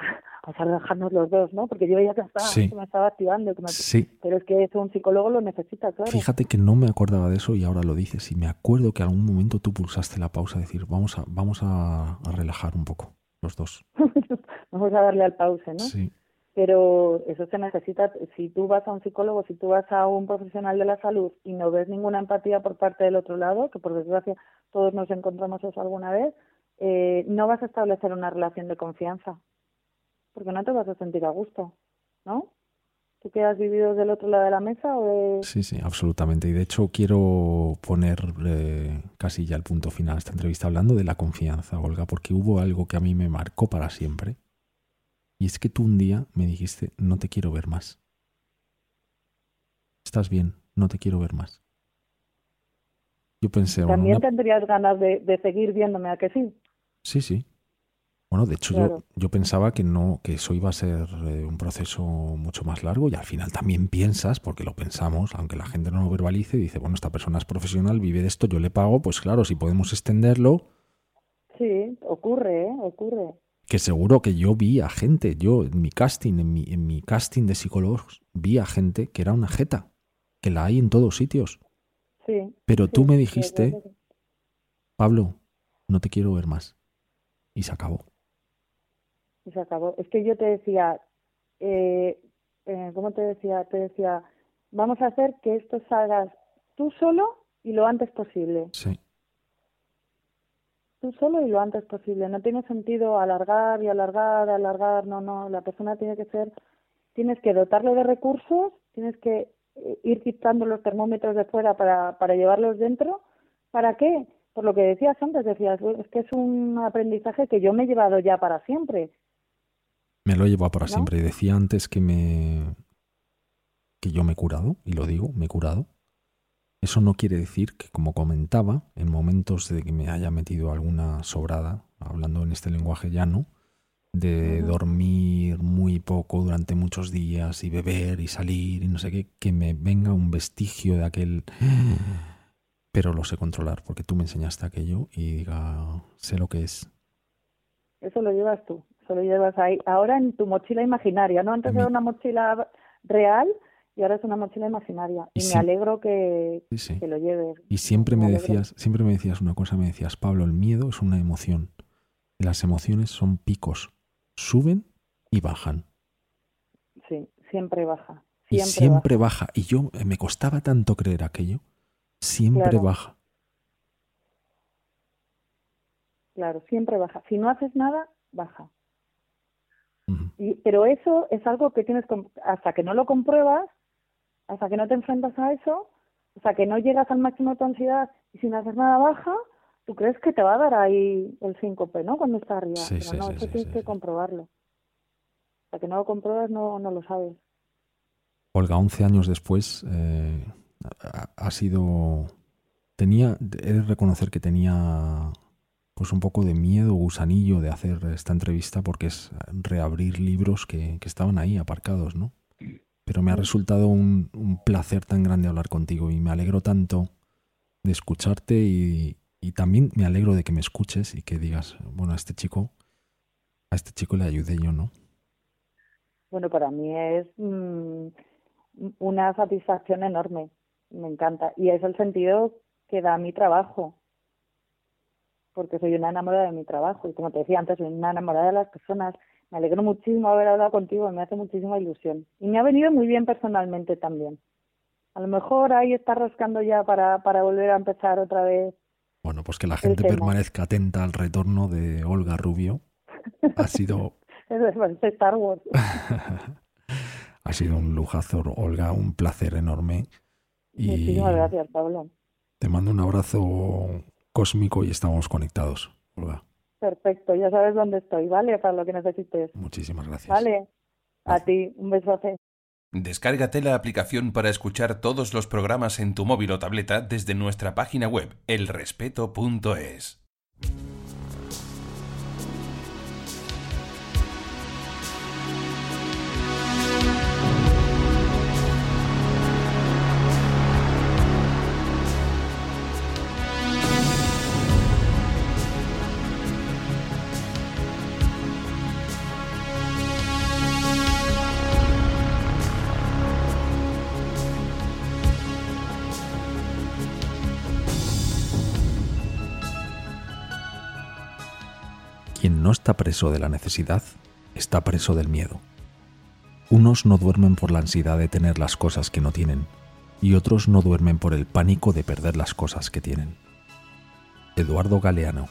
[LAUGHS] a relajarnos los dos, ¿no? Porque yo veía que, estaba, que me estaba activando. Que
Sí.
Pero es que eso un psicólogo lo necesita, claro.
Fíjate que no me acordaba de eso y ahora lo dices. Y me acuerdo que en algún momento tú pulsaste la pausa, decir, vamos a, vamos a, relajar un poco, los dos. [LAUGHS]
vamos a darle al pause, ¿no?
Sí.
Pero eso se necesita, si tú vas a un psicólogo, si tú vas a un profesional de la salud y no ves ninguna empatía por parte del otro lado, que por desgracia todos nos encontramos eso alguna vez, eh, no vas a establecer una relación de confianza porque no te vas a sentir a gusto, ¿no? ¿Tú que has vivido del otro lado de la mesa o de...
Sí, sí, absolutamente. Y de hecho quiero poner eh, casi ya el punto final de esta entrevista hablando de la confianza, Olga, porque hubo algo que a mí me marcó para siempre. Y es que tú un día me dijiste, no te quiero ver más. Estás bien, no te quiero ver más. Yo pensé...
También tendrías ganas de, de seguir viéndome, ¿a que sí?
Sí, sí. Bueno, de hecho yo, yo, pensaba que no, que eso iba a ser eh, un proceso mucho más largo y al final también piensas, porque lo pensamos, aunque la gente no lo verbalice, dice, bueno, esta persona es profesional, vive de esto, yo le pago, pues claro, si podemos extenderlo.
Sí, ocurre, ¿eh? ocurre.
Que seguro que yo vi a gente, yo en mi casting, en mi, en mi casting de psicólogos, vi a gente que era una jeta. que la hay en todos sitios.
Sí.
Pero tú me dijiste. Pablo, no te quiero ver más. Y se acabó.
Y se acabó. Es que yo te decía, eh, eh, ¿cómo te decía? Te decía, vamos a hacer que esto salgas tú solo y lo antes posible.
Sí.
Tú solo y lo antes posible. No tiene sentido alargar y alargar, alargar. No, no. La persona tiene que ser, tienes que dotarle de recursos, tienes que eh, ir quitando los termómetros de fuera para, para llevarlos dentro. ¿Para qué? Por lo que decías antes, decías, "Bueno, es que es un aprendizaje que yo me he llevado ya para siempre.
Me lo he llevado para
¿No?
siempre. Y decía antes que me. que yo me he curado, y lo digo, me he curado. Eso no quiere decir que, como comentaba, en momentos de que me haya metido alguna sobrada, hablando en este lenguaje llano, de dormir muy poco durante muchos días y beber y salir y no sé qué, que me venga un vestigio de aquel. [GASPS] Pero lo sé controlar, porque tú me enseñaste aquello y diga, sé lo que es.
Eso lo llevas tú, lo llevas ahí. Ahora en tu mochila imaginaria, ¿no? Antes era una mochila real y ahora es una mochila imaginaria.
Y
Y,
sí.
me alegro que,
Sí, sí.
que lo lleves.
Y siempre
Me
decías, siempre me decías una cosa, me decías, Pablo, el miedo es una emoción. Las emociones son picos, suben y bajan.
Sí, siempre baja.
Y
Siempre,
siempre
baja.
baja. Y yo eh, me costaba tanto creer aquello. Siempre
Claro.
baja.
Claro, siempre baja. Si no haces nada, baja. Y, pero eso es algo que tienes, hasta que no lo compruebas, hasta que no te enfrentas a eso, hasta que no llegas al máximo de tu ansiedad y sin hacer nada baja, tú crees que te va a dar ahí el síncope, ¿no? Cuando está arriba.
Sí,
pero
sí,
no,
sí,
eso tienes que comprobarlo. Hasta que no lo compruebas, no, no lo sabes.
Olga, 11 años después, eh, ha, ha sido... Tenía, he de reconocer que tenía pues un poco de miedo, gusanillo de hacer esta entrevista porque es reabrir libros que, estaban ahí aparcados, ¿no? Pero me ha resultado un, un placer tan grande hablar contigo y me alegro tanto de escucharte y, y también me alegro de que me escuches y que digas, bueno, a este chico, a este chico le ayudé yo, ¿no?
Bueno, para mí es mm, una satisfacción enorme. Me encanta. Y es el sentido que da mi trabajo. Porque soy una enamorada de mi trabajo. Y como te decía antes, soy una enamorada de las personas. Me alegro muchísimo haber hablado contigo. Me hace muchísima ilusión. Y me ha venido muy bien personalmente también. A lo mejor ahí está rascando ya para, para volver a empezar otra vez.
Bueno, pues que la gente permanezca atenta al retorno de Olga Rubio. Ha sido, [LAUGHS]
Es Star Wars. [LAUGHS]
ha sido un lujazo, Olga, un placer enorme. Y
Muchísimas gracias, Pablo.
te mando un abrazo cósmico y estamos conectados, Olga.
Perfecto. Ya sabes dónde estoy, ¿vale? Para lo que necesites.
Muchísimas gracias.
Vale. A ti. Un besote.
Descárgate la aplicación para escuchar todos los programas en tu móvil o tableta desde nuestra página web elrespeto.es.
no está preso de la necesidad, está preso del miedo. Unos no duermen por la ansiedad de tener las cosas que no tienen, y otros no duermen por el pánico de perder las cosas que tienen. Eduardo Galeano